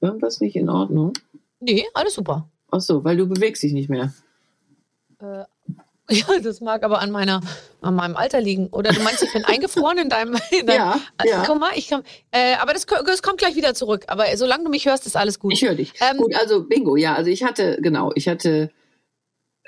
Irgendwas nicht in Ordnung? Nee, alles super. Ach so, weil du bewegst dich nicht mehr. Äh, [laughs] ja, das mag aber an meiner, an meinem Alter liegen. Oder du meinst, ich bin eingefroren in deinem, in deinem Ja, Äh, ja. Guck mal, ich kann, äh, aber das, das kommt gleich wieder zurück. Aber solange du mich hörst, ist alles gut. Ich höre dich. Ähm, Gut, also Bingo, ja, also ich hatte, genau, ich hatte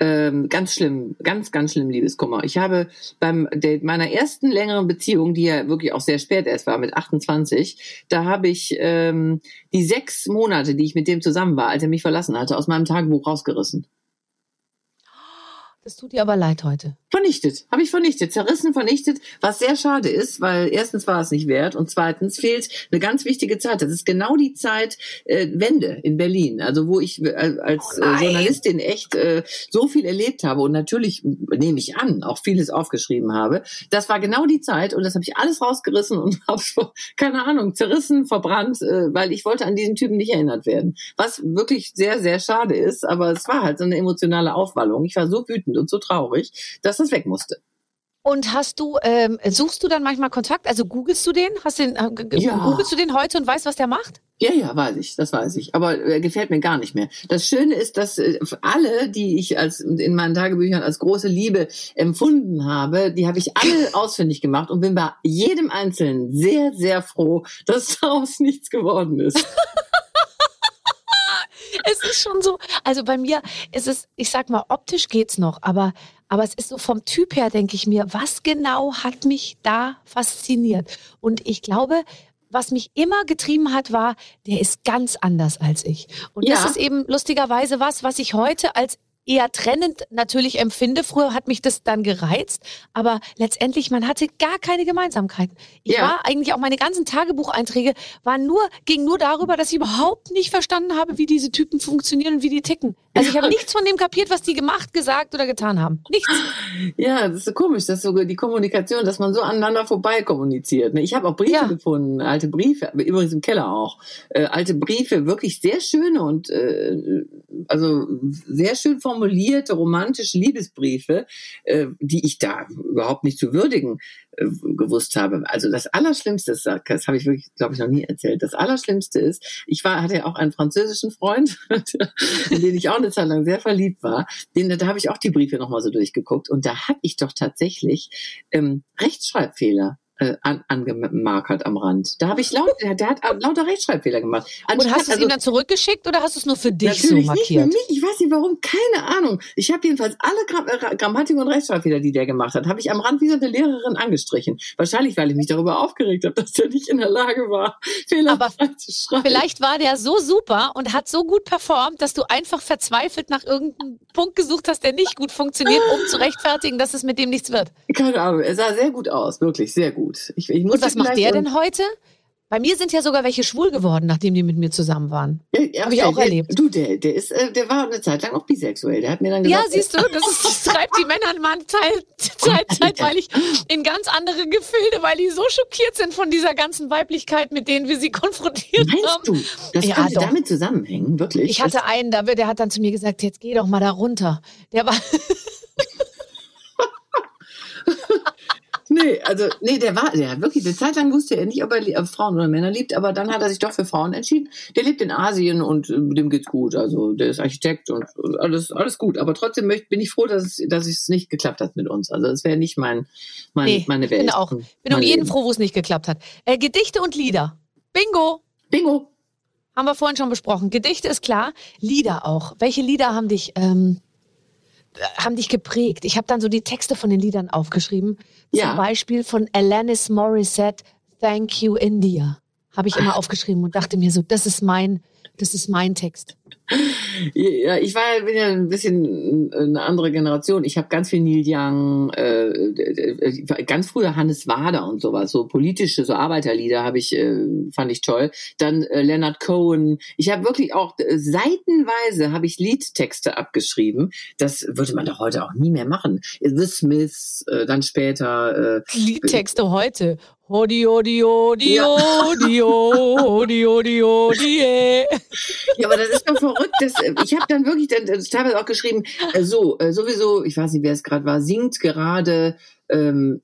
ähm, ganz schlimm, ganz, ganz schlimm Liebeskummer. Ich habe beim der, meiner ersten längeren Beziehung, die ja wirklich auch sehr spät erst war, mit 28, da habe ich ähm, die sechs Monate, die ich mit dem zusammen war, als er mich verlassen hatte, aus meinem Tagebuch rausgerissen. Das tut dir aber leid heute. Vernichtet, habe ich vernichtet, zerrissen, vernichtet, was sehr schade ist, weil erstens war es nicht wert und zweitens fehlt eine ganz wichtige Zeit. Das ist genau die Zeit äh, Wende in Berlin, also wo ich äh, als äh, Journalistin echt äh, so viel erlebt habe und natürlich nehme ich an, auch vieles aufgeschrieben habe. Das war genau die Zeit und das habe ich alles rausgerissen und [laughs] habe keine Ahnung zerrissen, verbrannt, äh, weil ich wollte an diesen Typen nicht erinnert werden. Was wirklich sehr sehr schade ist, aber es war halt so eine emotionale Aufwallung. Ich war so wütend und so traurig, dass das weg musste. Und hast du, ähm, suchst du dann manchmal Kontakt? Also googelst du den? Hast den, äh, Ja. googelst du den heute und weißt, was der macht? Ja, ja, weiß ich, das weiß ich. Aber er gefällt mir gar nicht mehr. Das Schöne ist, dass äh, alle, die ich als in meinen Tagebüchern als große Liebe empfunden habe, die habe ich alle [laughs] ausfindig gemacht und bin bei jedem Einzelnen sehr, sehr froh, dass [laughs] daraus nichts geworden ist. [laughs] Es ist schon so, also bei mir ist es, ich sag mal, optisch geht's noch, aber, aber es ist so vom Typ her, denke ich mir, was genau hat mich da fasziniert? Und ich glaube, was mich immer getrieben hat, war, der ist ganz anders als ich. Und Ja. das ist eben lustigerweise was, was ich heute als eher trennend natürlich empfinde. Früher hat mich das dann gereizt, aber letztendlich, man hatte gar keine Gemeinsamkeiten. Ich Ja. war eigentlich auch meine ganzen Tagebucheinträge waren nur, ging nur darüber, dass ich überhaupt nicht verstanden habe, wie diese Typen funktionieren und wie die ticken. Also ich habe nichts von dem kapiert, was die gemacht, gesagt oder getan haben. Nichts. Ja, das ist so komisch, dass so die Kommunikation, dass man so aneinander vorbei kommuniziert. ne? Ich habe auch Briefe Ja. gefunden, alte Briefe, übrigens im Keller auch. Äh, alte Briefe, wirklich sehr schöne und äh, also sehr schön formulierte romantische Liebesbriefe, äh, die ich da überhaupt nicht zu würdigen äh, gewusst habe. Also das Allerschlimmste ist, das habe ich wirklich, glaube ich, noch nie erzählt. Das Allerschlimmste ist, ich war, hatte ja auch einen französischen Freund, [laughs] in den ich auch eine Zeit lang sehr verliebt war. Den, da habe ich auch die Briefe nochmal so durchgeguckt und da habe ich doch tatsächlich ähm, Rechtschreibfehler äh, an, angemarkert am Rand. Da habe ich laut, der, der hat lauter Rechtschreibfehler gemacht. Und Anstatt- hast du es also- ihm dann zurückgeschickt oder hast du es nur für dich so Natürlich nicht für markiert? mich. Ich weiß nicht warum. Keine Ahnung. Ich habe jedenfalls alle Gram äh, Grammatik- und Rechtschreibfehler, die der gemacht hat, habe ich am Rand wie so eine Lehrerin angestrichen. Wahrscheinlich, weil ich mich darüber aufgeregt habe, [laughs] dass der nicht in der Lage war, fehlerfrei zu schreiben. Vielleicht war der so super und hat so gut performt, dass du einfach verzweifelt nach irgendeinem Punkt gesucht hast, der nicht gut funktioniert, um zu rechtfertigen, dass es mit dem nichts wird. Keine Ahnung. Er sah sehr gut aus. Wirklich sehr gut. Ich, ich Und was macht der denn heute? Bei mir sind ja sogar welche schwul geworden, nachdem die mit mir zusammen waren. Ja, ja, Hab ich auch der, erlebt. Du, der, der ist, äh, der war eine Zeit lang auch bisexuell. Der hat mir dann gesagt, Ja, siehst du, das, ist, das [laughs] treibt die Männer mal [laughs] Zeit, Zeit, zeitweilig in ganz andere Gefilde, weil die so schockiert sind von dieser ganzen Weiblichkeit, mit denen wir sie konfrontiert haben. Meinst du, das Ja, könnte doch. damit zusammenhängen, wirklich? Ich hatte einen, der hat dann zu mir gesagt, jetzt geh doch mal da runter. Der war, [laughs] Nee, also, nee, der war, der hat wirklich, eine Zeit lang wusste er nicht, ob er Frauen oder Männer liebt, aber dann hat er sich doch für Frauen entschieden. Der lebt in Asien und äh, dem geht's gut. Also, der ist Architekt und, alles, alles gut. Aber trotzdem möcht, bin ich froh, dass es, dass es nicht geklappt hat mit uns. Also, es wäre nicht mein, mein, nee, meine ich Welt. bin auch, bin um jeden Leben. froh, wo es nicht geklappt hat. Äh, Gedichte und Lieder. Bingo! Bingo! Haben wir vorhin schon besprochen. Gedichte ist klar, Lieder auch. Welche Lieder haben dich, ähm, haben dich geprägt? Ich habe dann so die Texte von den Liedern aufgeschrieben. Ja. Zum Beispiel von Alanis Morissette, Thank You India. Habe ich immer aufgeschrieben und dachte mir so, das ist mein, das ist mein Text. Ja, ich war bin ja ein bisschen eine andere Generation. Ich habe ganz viel Neil Young, äh, ganz früher Hannes Wader und sowas, so politische, so Arbeiterlieder habe ich, äh, fand ich toll. Dann äh, Leonard Cohen. Ich habe wirklich auch äh, seitenweise habe ich Liedtexte abgeschrieben. Das würde man doch heute auch nie mehr machen. The Smiths, äh, dann später. Äh, Liedtexte heute. Hodi, hodi, hodi, Ja. hodi, hodi, hodi, hodi, eh. Ja, aber das ist doch verrückt. Das, äh, ich habe dann wirklich dann, teilweise auch geschrieben, äh, so, äh, sowieso, ich weiß nicht, wer es gerade war, singt gerade ähm,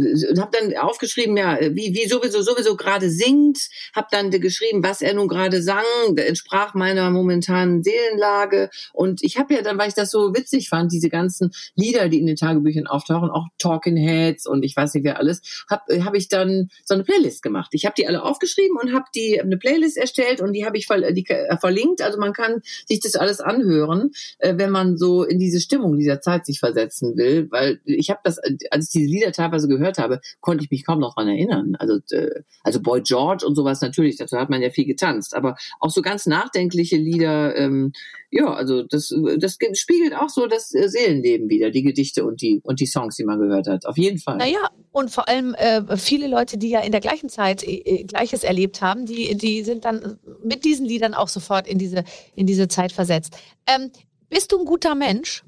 äh, habe dann aufgeschrieben, ja, wie, wie sowieso sowieso gerade singt, habe dann geschrieben, was er nun gerade sang, entsprach meiner momentanen Seelenlage und ich habe ja dann, weil ich das so witzig fand, diese ganzen Lieder, die in den Tagebüchern auftauchen, auch Talking Heads und ich weiß nicht wer alles, habe hab ich dann so eine Playlist gemacht. Ich habe die alle aufgeschrieben und habe die eine Playlist erstellt und die habe ich ver die, äh, verlinkt. Also man kann sich das alles anhören, äh, wenn man so in diese Stimmung dieser Zeit sich versetzen will, weil ich habe das, als ich diese Lieder teilweise gehört habe, konnte ich mich kaum noch dran erinnern. Also äh, also Boy George und sowas natürlich, dazu hat man ja viel getanzt, aber auch so ganz nachdenkliche Lieder. Ähm, ja, also das, das spiegelt auch so das äh, Seelenleben wieder, die Gedichte und die und die Songs, die man gehört hat. Auf jeden Fall. Naja, und vor allem äh, viele Leute, die ja in der gleichen Zeit äh, äh, Gleiches erlebt haben, die, die sind dann mit diesen Liedern auch sofort in diese, in diese Zeit versetzt. Ähm, bist du ein guter Mensch?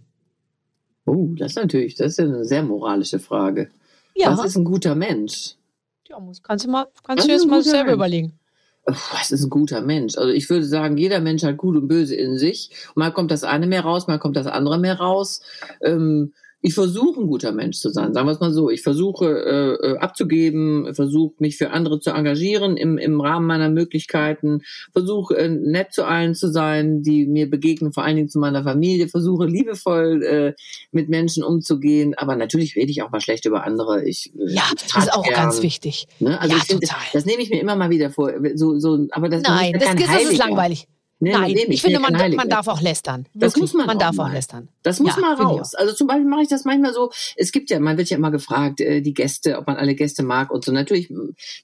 Oh, das ist natürlich, das ist eine sehr moralische Frage. Ja. Was ist ein guter Mensch? Ja, muss, kannst du mal, kannst du jetzt mal selber Mensch? überlegen was ist ein guter Mensch? Also ich würde sagen, jeder Mensch hat gut und böse in sich. Mal kommt das eine mehr raus, mal kommt das andere mehr raus. Ähm, ich versuche ein guter Mensch zu sein, sagen wir es mal so. Ich versuche äh, äh, abzugeben, versuche mich für andere zu engagieren im, im Rahmen meiner Möglichkeiten, versuche äh, nett zu allen zu sein, die mir begegnen, vor allen Dingen zu meiner Familie, versuche liebevoll äh, mit Menschen umzugehen, aber natürlich rede ich auch mal schlecht über andere. Ich, äh, ja, ich das ist auch gern. ganz wichtig. Ne? Also ja, ich find, das, das nehme ich mir immer mal wieder vor. So, so, aber das, Nein, das, das, das ist langweilig. Nee, Nein, nee, ich finde, man, man darf auch lästern. Das muss man. Man auch darf mal. auch lästern. Das muss ja, mal raus. Also zum Beispiel mache ich das manchmal so. Es gibt ja, man wird ja immer gefragt, äh, die Gäste, ob man alle Gäste mag und so. Natürlich,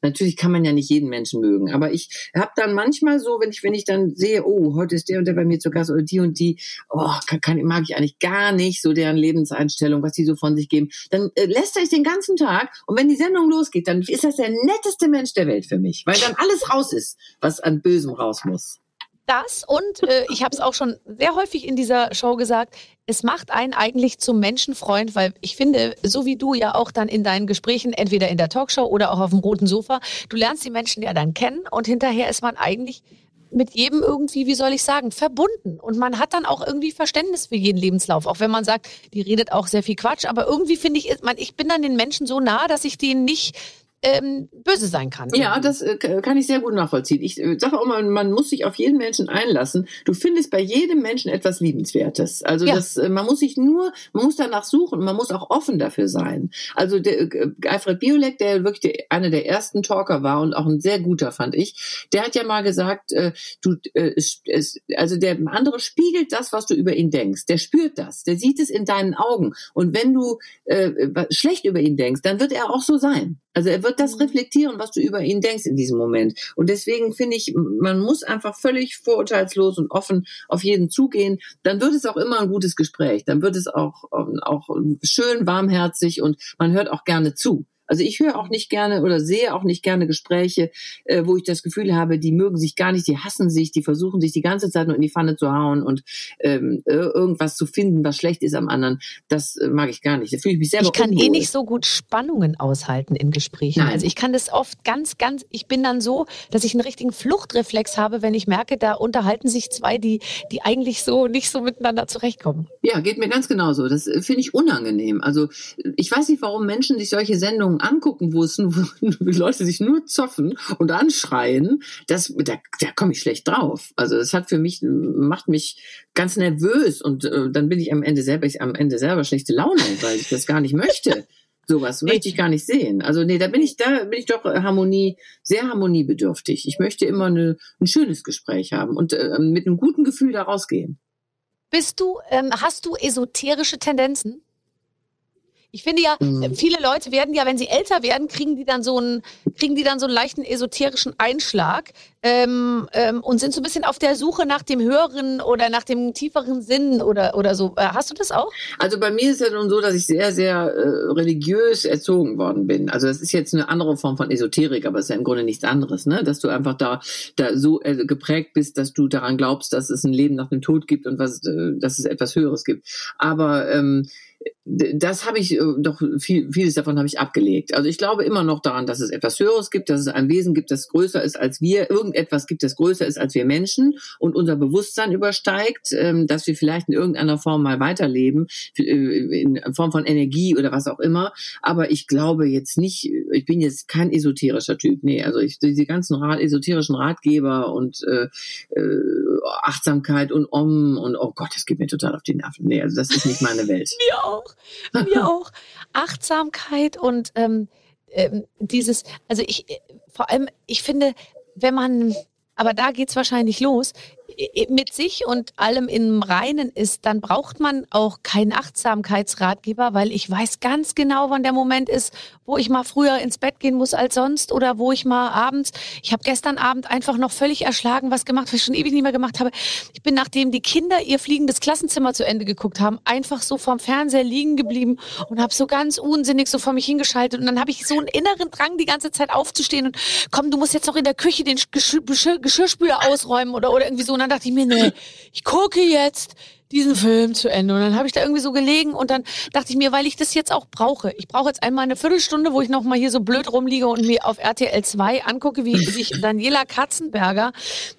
natürlich kann man ja nicht jeden Menschen mögen. Aber ich habe dann manchmal so, wenn ich, wenn ich dann sehe, oh, heute ist der und der bei mir zu Gast oder die und die, oh, kann, kann, mag ich eigentlich gar nicht so deren Lebenseinstellung, was die so von sich geben. Dann äh, lässt ich den ganzen Tag und wenn die Sendung losgeht, dann ist das der netteste Mensch der Welt für mich, weil dann alles raus ist, was an Bösem raus muss das und äh, ich habe es auch schon sehr häufig in dieser Show gesagt, es macht einen eigentlich zum Menschenfreund, weil ich finde, so wie du ja auch dann in deinen Gesprächen, entweder in der Talkshow oder auch auf dem roten Sofa, du lernst die Menschen ja dann kennen und hinterher ist man eigentlich mit jedem irgendwie, wie soll ich sagen, verbunden. Und man hat dann auch irgendwie Verständnis für jeden Lebenslauf, auch wenn man sagt, die redet auch sehr viel Quatsch. Aber irgendwie finde ich, ich bin dann den Menschen so nah, dass ich denen nicht ähm, böse sein kann. Ja, das äh, kann ich sehr gut nachvollziehen. Ich äh, sage auch immer, man muss sich auf jeden Menschen einlassen. Du findest bei jedem Menschen etwas Liebenswertes. Also ja. das, äh, man muss sich nur, man muss danach suchen, man muss auch offen dafür sein. Also der äh, Alfred Biolek, der wirklich der, einer der ersten Talker war und auch ein sehr guter, fand ich, der hat ja mal gesagt, äh, du, äh, es, also der andere spiegelt das, was du über ihn denkst. Der spürt das, der sieht es in deinen Augen. Und wenn du schlecht über ihn denkst, dann wird er auch so sein. Also er wird das mhm. reflektieren, was du über ihn denkst in diesem Moment. Und deswegen finde ich, man muss einfach völlig vorurteilslos und offen auf jeden zugehen. Dann wird es auch immer ein gutes Gespräch. Dann wird es auch, ähm, auch schön warmherzig und man hört auch gerne zu. Also ich höre auch nicht gerne oder sehe auch nicht gerne Gespräche, äh, wo ich das Gefühl habe, die mögen sich gar nicht, die hassen sich, die versuchen sich die ganze Zeit nur in die Pfanne zu hauen und ähm, irgendwas zu finden, was schlecht ist am anderen. Das äh, mag ich gar nicht. Da fühle ich mich selber Ich kann unwohl. eh nicht so gut Spannungen aushalten in Gesprächen. Nein. Also ich kann das oft ganz, ganz, ich bin dann so, dass ich einen richtigen Fluchtreflex habe, wenn ich merke, da unterhalten sich zwei, die, die eigentlich so nicht so miteinander zurechtkommen. Ja, geht mir ganz genauso. Das äh, finde ich unangenehm. Also ich weiß nicht, warum Menschen sich solche Sendungen Sendungen angucken, wo es [laughs] nur, wo Leute sich nur zoffen und anschreien, das, da, da komme ich schlecht drauf. Also das hat für mich, macht mich ganz nervös und äh, dann bin ich am Ende selber, ich am Ende selber schlechte Laune, weil ich das gar nicht möchte. [laughs] Sowas möchte ich gar nicht sehen. Also nee, da bin ich, da bin ich doch Harmonie, sehr harmoniebedürftig. Ich möchte immer eine, ein schönes Gespräch haben und äh, mit einem guten Gefühl da rausgehen. Bist du, ähm, hast du esoterische Tendenzen? Ich finde ja, mhm. viele Leute werden ja, wenn sie älter werden, kriegen die dann so einen, kriegen die dann so einen leichten esoterischen Einschlag ähm, ähm, und sind so ein bisschen auf der Suche nach dem höheren oder nach dem tieferen Sinn oder, oder so. Äh, hast du das auch? Also bei mir ist es ja nun so, dass ich sehr, sehr äh, religiös erzogen worden bin. Also das ist jetzt eine andere Form von Esoterik, aber es ist ja im Grunde nichts anderes, ne? Dass du einfach da, da so äh, geprägt bist, dass du daran glaubst, dass es ein Leben nach dem Tod gibt und was, äh, dass es etwas Höheres gibt. Aber ähm, das habe ich äh, doch viel, vieles davon habe ich abgelegt. Also ich glaube immer noch daran, dass es etwas Höheres gibt, dass es ein Wesen gibt, das größer ist als wir, irgendetwas gibt, das größer ist als wir Menschen und unser Bewusstsein übersteigt, ähm, dass wir vielleicht in irgendeiner Form mal weiterleben, äh, in Form von Energie oder was auch immer. Aber ich glaube jetzt nicht, ich bin jetzt kein esoterischer Typ. Nee, also ich, diese ganzen esoterischen Ratgeber und äh, äh, Achtsamkeit und Om und oh Gott, das geht mir total auf die Nerven. Nee, also das ist nicht meine Welt. [laughs] mir auch mir auch. Achtsamkeit und ähm, ähm, dieses, also ich, vor allem, ich finde, wenn man, aber da geht es wahrscheinlich los, mit sich und allem im Reinen ist, dann braucht man auch keinen Achtsamkeitsratgeber, weil ich weiß ganz genau, wann der Moment ist, wo ich mal früher ins Bett gehen muss als sonst oder wo ich mal abends, ich habe gestern Abend einfach noch völlig erschlagen was gemacht, was ich schon ewig nicht mehr gemacht habe. Ich bin, nachdem die Kinder ihr fliegendes Klassenzimmer zu Ende geguckt haben, einfach so vorm Fernseher liegen geblieben und habe so ganz unsinnig so vor mich hingeschaltet und dann habe ich so einen inneren Drang, die ganze Zeit aufzustehen und komm, du musst jetzt noch in der Küche den Geschirr Geschirrspüler ausräumen oder, oder irgendwie so. Und dann dachte ich mir, nee, ich gucke jetzt diesen Film zu Ende. Und dann habe ich da irgendwie so gelegen und dann dachte ich mir, weil ich das jetzt auch brauche. Ich brauche jetzt einmal eine Viertelstunde, wo ich noch mal hier so blöd rumliege und mir auf RTL 2 angucke, wie sich Daniela Katzenberger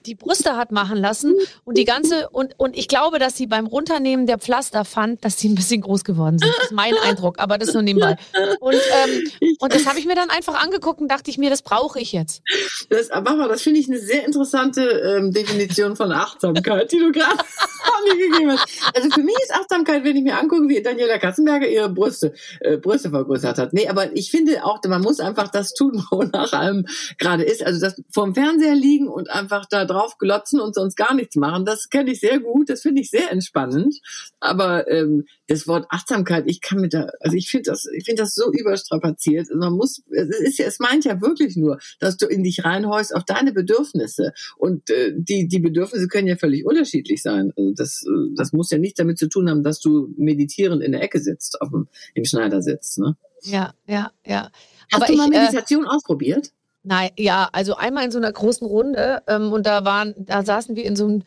die Brüste hat machen lassen und die ganze und und ich glaube, dass sie beim Runternehmen der Pflaster fand, dass sie ein bisschen groß geworden sind. Das ist mein Eindruck, aber das nur nebenbei. Und ähm, und das habe ich mir dann einfach angeguckt und dachte ich mir, das brauche ich jetzt. Das, Mama, das finde ich eine sehr interessante ähm, Definition von Achtsamkeit, die du gerade [laughs] gegeben hast. Also für mich ist Achtsamkeit, wenn ich mir angucke, wie Daniela Katzenberger ihre Brüste, äh, Brüste vergrößert hat. Nee, aber ich finde auch, man muss einfach das tun, [laughs] wonach einem gerade ist. Also das vorm Fernseher liegen und einfach da drauf glotzen und sonst gar nichts machen, das kenne ich sehr gut, das finde ich sehr entspannend. Aber ähm, das Wort Achtsamkeit, ich kann mit da, also ich finde das, ich finde das so überstrapaziert. Man muss, es ist ja, es meint ja wirklich nur, dass du in dich reinhorchst auf deine Bedürfnisse. Und äh, die, die Bedürfnisse können ja völlig unterschiedlich sein. Also das, äh, das muss ja nichts damit zu tun haben, dass du meditierend in der Ecke sitzt, auf dem, im Schneidersitz. Ne? Ja, ja, ja. Hast Aber du mal ich, äh, Meditation äh, ausprobiert? Nein, ja, also einmal in so einer großen Runde ähm, und da waren, da saßen wir in so einem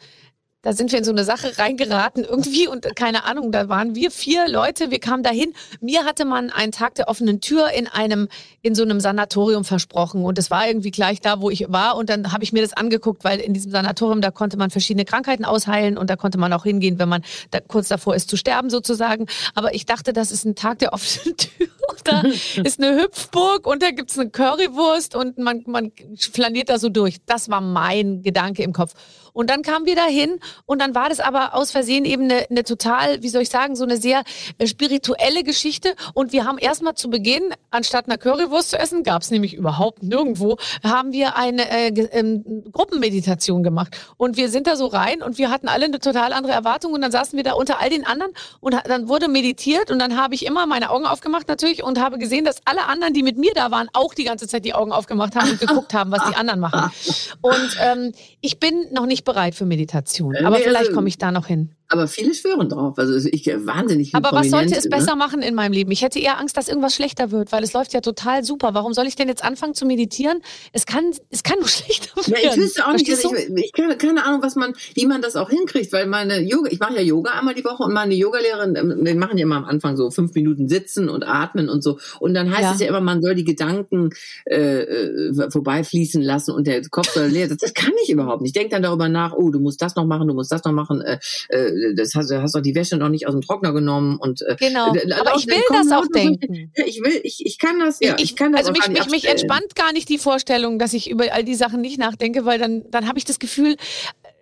da sind wir in so eine Sache reingeraten irgendwie und keine Ahnung, da waren wir vier Leute, wir kamen dahin. Mir hatte man einen Tag der offenen Tür in einem, in so einem Sanatorium versprochen und es war irgendwie gleich da, wo ich war und dann habe ich mir das angeguckt, weil in diesem Sanatorium, da konnte man verschiedene Krankheiten ausheilen und da konnte man auch hingehen, wenn man da kurz davor ist zu sterben sozusagen. Aber ich dachte, das ist ein Tag der offenen [laughs] Tür. Da ist eine Hüpfburg und da gibt's eine Currywurst und man, man flaniert da so durch. Das war mein Gedanke im Kopf. Und dann kamen wir dahin und dann war das aber aus Versehen eben eine, eine total, wie soll ich sagen, so eine sehr äh, spirituelle Geschichte. Und wir haben erstmal zu Beginn, anstatt einer Currywurst zu essen, gab es nämlich überhaupt nirgendwo, haben wir eine äh, ähm, Gruppenmeditation gemacht. Und wir sind da so rein und wir hatten alle eine total andere Erwartung. Und dann saßen wir da unter all den anderen und dann wurde meditiert und dann habe ich immer meine Augen aufgemacht natürlich und habe gesehen, dass alle anderen, die mit mir da waren, auch die ganze Zeit die Augen aufgemacht haben und geguckt haben, was die anderen machen. [laughs] Und ähm, ich bin noch nicht bereit für Meditation. Aber nee, vielleicht also komme ich da noch hin. Aber viele schwören drauf. Also ich wahnsinnig. Aber was sollte es ne? besser machen in meinem Leben? Ich hätte eher Angst, dass irgendwas schlechter wird, weil es läuft ja total super. Warum soll ich denn jetzt anfangen zu meditieren? Es kann, es kann nur [laughs] schlechter werden. Ja, ich wüsste auch nicht, ich, ich keine, keine Ahnung, was man, wie man das auch hinkriegt, weil meine Yoga, ich mache ja Yoga einmal die Woche und meine Yogalehrerin, ähm, wir machen ja immer am Anfang so fünf Minuten sitzen und atmen und so. Und dann heißt ja. es ja immer, man soll die Gedanken äh, äh, vorbeifließen lassen und der Kopf soll leer. Das, das kann ich überhaupt nicht. Ich denke dann darüber nach, oh, du musst das noch machen, du musst das noch machen. Äh, äh, das hast, hast doch die Wäsche noch nicht aus dem Trockner genommen und äh, genau. Aber ich will das auch denken. Ich will, ich, ich kann das, ja, ich, ich kann das Also mich, mich, mich entspannt gar nicht die Vorstellung, dass ich über all die Sachen nicht nachdenke, weil dann, dann habe ich das Gefühl,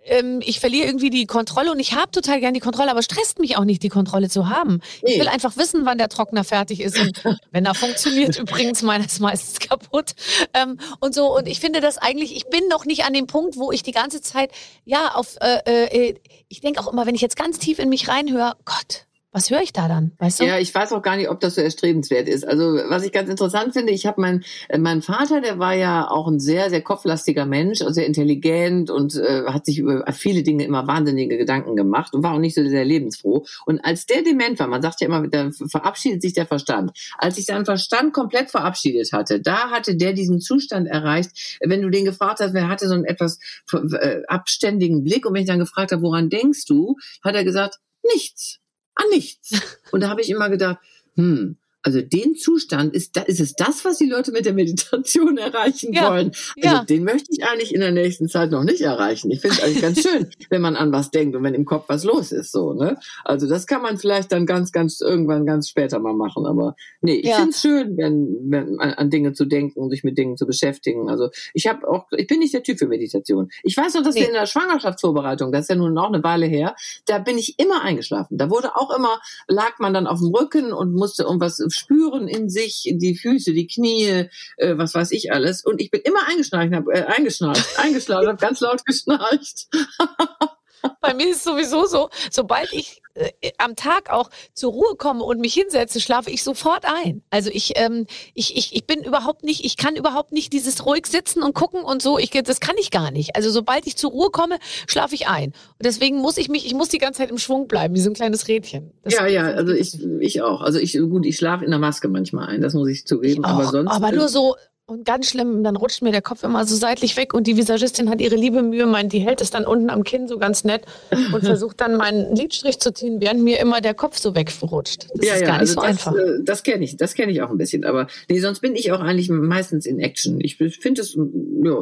ähm, ich verliere irgendwie die Kontrolle und ich habe total gern die Kontrolle, aber stresst mich auch nicht, die Kontrolle zu haben. Nee. Ich will einfach wissen, wann der Trockner fertig ist und [laughs] wenn er funktioniert, übrigens meiner ist meistens kaputt ähm, und so. Und ich finde das eigentlich, ich bin noch nicht an dem Punkt, wo ich die ganze Zeit, ja, auf, äh, äh, ich denke auch immer, wenn ich jetzt ganz tief in mich reinhöre, Gott, was höre ich da dann? Weißt du? Ja, ich weiß auch gar nicht, ob das so erstrebenswert ist. Also was ich ganz interessant finde, ich habe mein äh, mein Vater, der war ja auch ein sehr sehr kopflastiger Mensch, also sehr intelligent und äh, hat sich über viele Dinge immer wahnsinnige Gedanken gemacht und war auch nicht so sehr lebensfroh. Und als der dement war, man sagt ja immer, da verabschiedet sich der Verstand. Als sich sein Verstand komplett verabschiedet hatte, da hatte der diesen Zustand erreicht. Wenn du den gefragt hast, wer hatte so einen etwas äh, abständigen Blick und wenn ich dann gefragt habe, woran denkst du, hat er gesagt, nichts An nichts. Und da habe ich immer gedacht, hm, also den Zustand ist, ist es das, was die Leute mit der Meditation [laughs] erreichen Ja, wollen. Also ja. den möchte ich eigentlich in der nächsten Zeit noch nicht erreichen. Ich finde es eigentlich ganz [laughs] schön, wenn man an was denkt und wenn im Kopf was los ist, so, ne? Also das kann man vielleicht dann ganz, ganz irgendwann ganz später mal machen. Aber nee, ich Ja. finde es schön, wenn, wenn an, an Dinge zu denken und sich mit Dingen zu beschäftigen. Also ich habe auch, ich bin nicht der Typ für Meditation. Ich weiß noch, dass Nee. wir in der Schwangerschaftsvorbereitung, das ist ja nun noch eine Weile her, da bin ich immer eingeschlafen. Da wurde auch immer, lag man dann auf dem Rücken und musste irgendwas spüren in sich, die Füße, die Knie, äh, was weiß ich alles. Und ich bin immer eingeschnarcht, hab, äh, eingeschnarcht, [laughs] eingeschlafen, habe ganz laut geschnarcht. [laughs] Bei mir ist sowieso so, sobald ich äh, am Tag auch zur Ruhe komme und mich hinsetze, schlafe ich sofort ein. Also ich, ähm, ich, ich, ich bin überhaupt nicht, ich kann überhaupt nicht dieses ruhig sitzen und gucken und so. Ich, das kann ich gar nicht. Also sobald ich zur Ruhe komme, schlafe ich ein. Und deswegen muss ich mich, ich muss die ganze Zeit im Schwung bleiben, wie so ein kleines Rädchen. Das- ja, ja, also ich, ich auch. Also ich, gut, ich schlafe in der Maske manchmal ein, das muss ich zugeben. auch, aber sonst. aber nur so und ganz schlimm, dann rutscht mir der Kopf immer so seitlich weg und die Visagistin hat ihre liebe Mühe, mein, die hält es dann unten am Kinn so ganz nett und [laughs] versucht dann meinen Lidstrich zu ziehen, während mir immer der Kopf so wegrutscht. Das ja, ist ja, gar nicht also so das, einfach. äh, Das kenne ich, das kenne ich auch ein bisschen. Aber nee, sonst bin ich auch eigentlich meistens in Action. Ich finde es, ja,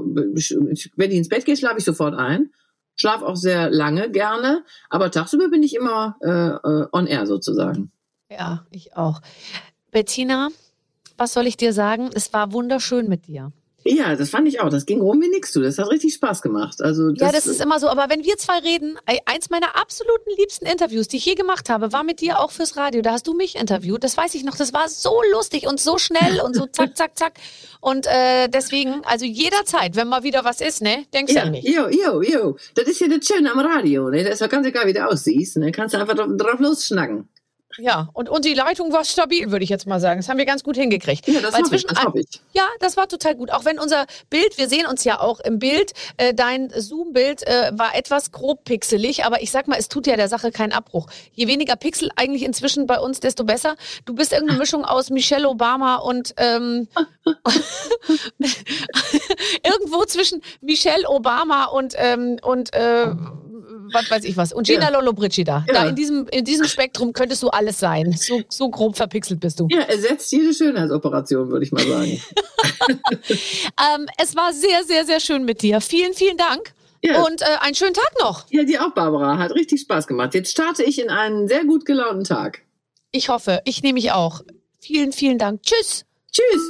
wenn ich ins Bett gehe, schlafe ich sofort ein. Schlaf auch sehr lange, gerne. Aber tagsüber bin ich immer äh, äh, on air sozusagen. Ja, ich auch. Bettina, was soll ich dir sagen? Es war wunderschön mit dir. Ja, das fand ich auch. Das ging rum wie nix du. Das hat richtig Spaß gemacht. Also das, ja, das ist immer so. Aber wenn wir zwei reden, eins meiner absoluten liebsten Interviews, die ich je gemacht habe, war mit dir auch fürs Radio. Da hast du mich interviewt. Das weiß ich noch. Das war so lustig und so schnell und so zack, zack, zack. Und äh, deswegen, also jederzeit, wenn mal wieder was ist, ne, denkst du Ja, an mich. jo, jo, jo. Das ist ja das Schöne am Radio. Ne? Das ist ja ganz egal, wie du aussiehst. Ne? Kannst du einfach drauf, drauf losschnacken. Ja, und, und die Leitung war stabil, würde ich jetzt mal sagen. Das haben wir ganz gut hingekriegt. Ja, das hoffe ich. Das hoffe ich. Ja, das war total gut. Auch wenn unser Bild, wir sehen uns ja auch im Bild, äh, dein Zoom-Bild äh, war etwas grob pixelig, aber ich sag mal, es tut ja der Sache keinen Abbruch. Je weniger Pixel eigentlich inzwischen bei uns, desto besser. Du bist irgendeine [laughs] Mischung aus Michelle Obama und ähm, [laughs] [laughs] irgendwo zwischen Michelle Obama und und, und äh, was weiß ich was. Und Gina Ja. Lollobrigida. Ja. Da in diesem, in diesem Spektrum könntest du alles sein. So, so grob verpixelt bist du. Ja, ersetzt jede Schönheitsoperation, würde ich mal sagen. [laughs] Ähm, es war sehr, sehr, sehr schön mit dir. Vielen, vielen Dank. Ja. Und äh, einen schönen Tag noch. Ja, dir auch, Barbara. Hat richtig Spaß gemacht. Jetzt starte ich in einen sehr gut gelaunten Tag. Ich hoffe, ich nehme mich auch. Vielen, vielen Dank. Tschüss. Tschüss.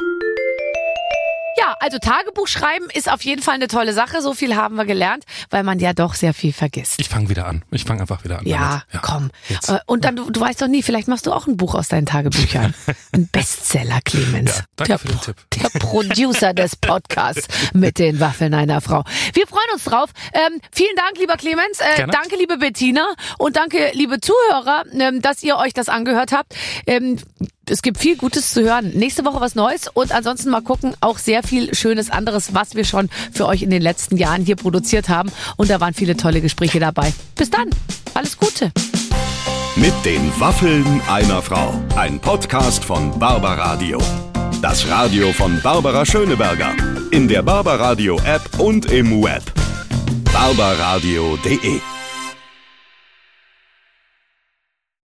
Ja, also Tagebuch schreiben ist auf jeden Fall eine tolle Sache. So viel haben wir gelernt, weil man ja doch sehr viel vergisst. Ich fange wieder an. Ich fange einfach wieder an. Ja, damit. komm. Jetzt. Äh, Und dann, du, du weißt doch nie, vielleicht machst du auch ein Buch aus deinen Tagebüchern. [laughs] Ein Bestseller, Clemens. Ja, danke der, für den Tipp. Der Producer des Podcasts mit den Waffeln einer Frau. Wir freuen uns drauf. Ähm, vielen Dank, lieber Clemens. Äh, danke, liebe Bettina. Und danke, liebe Zuhörer, ähm, dass ihr euch das angehört habt. Ähm, es gibt viel Gutes zu hören. Nächste Woche was Neues und ansonsten mal gucken, auch sehr viel Schönes anderes, was wir schon für euch in den letzten Jahren hier produziert haben. Und da waren viele tolle Gespräche dabei. Bis dann. Alles Gute. Mit den Waffeln einer Frau. Ein Podcast von Barbaradio. Das Radio von Barbara Schöneberger. In der Barbaradio App und im Web. barbaradio.de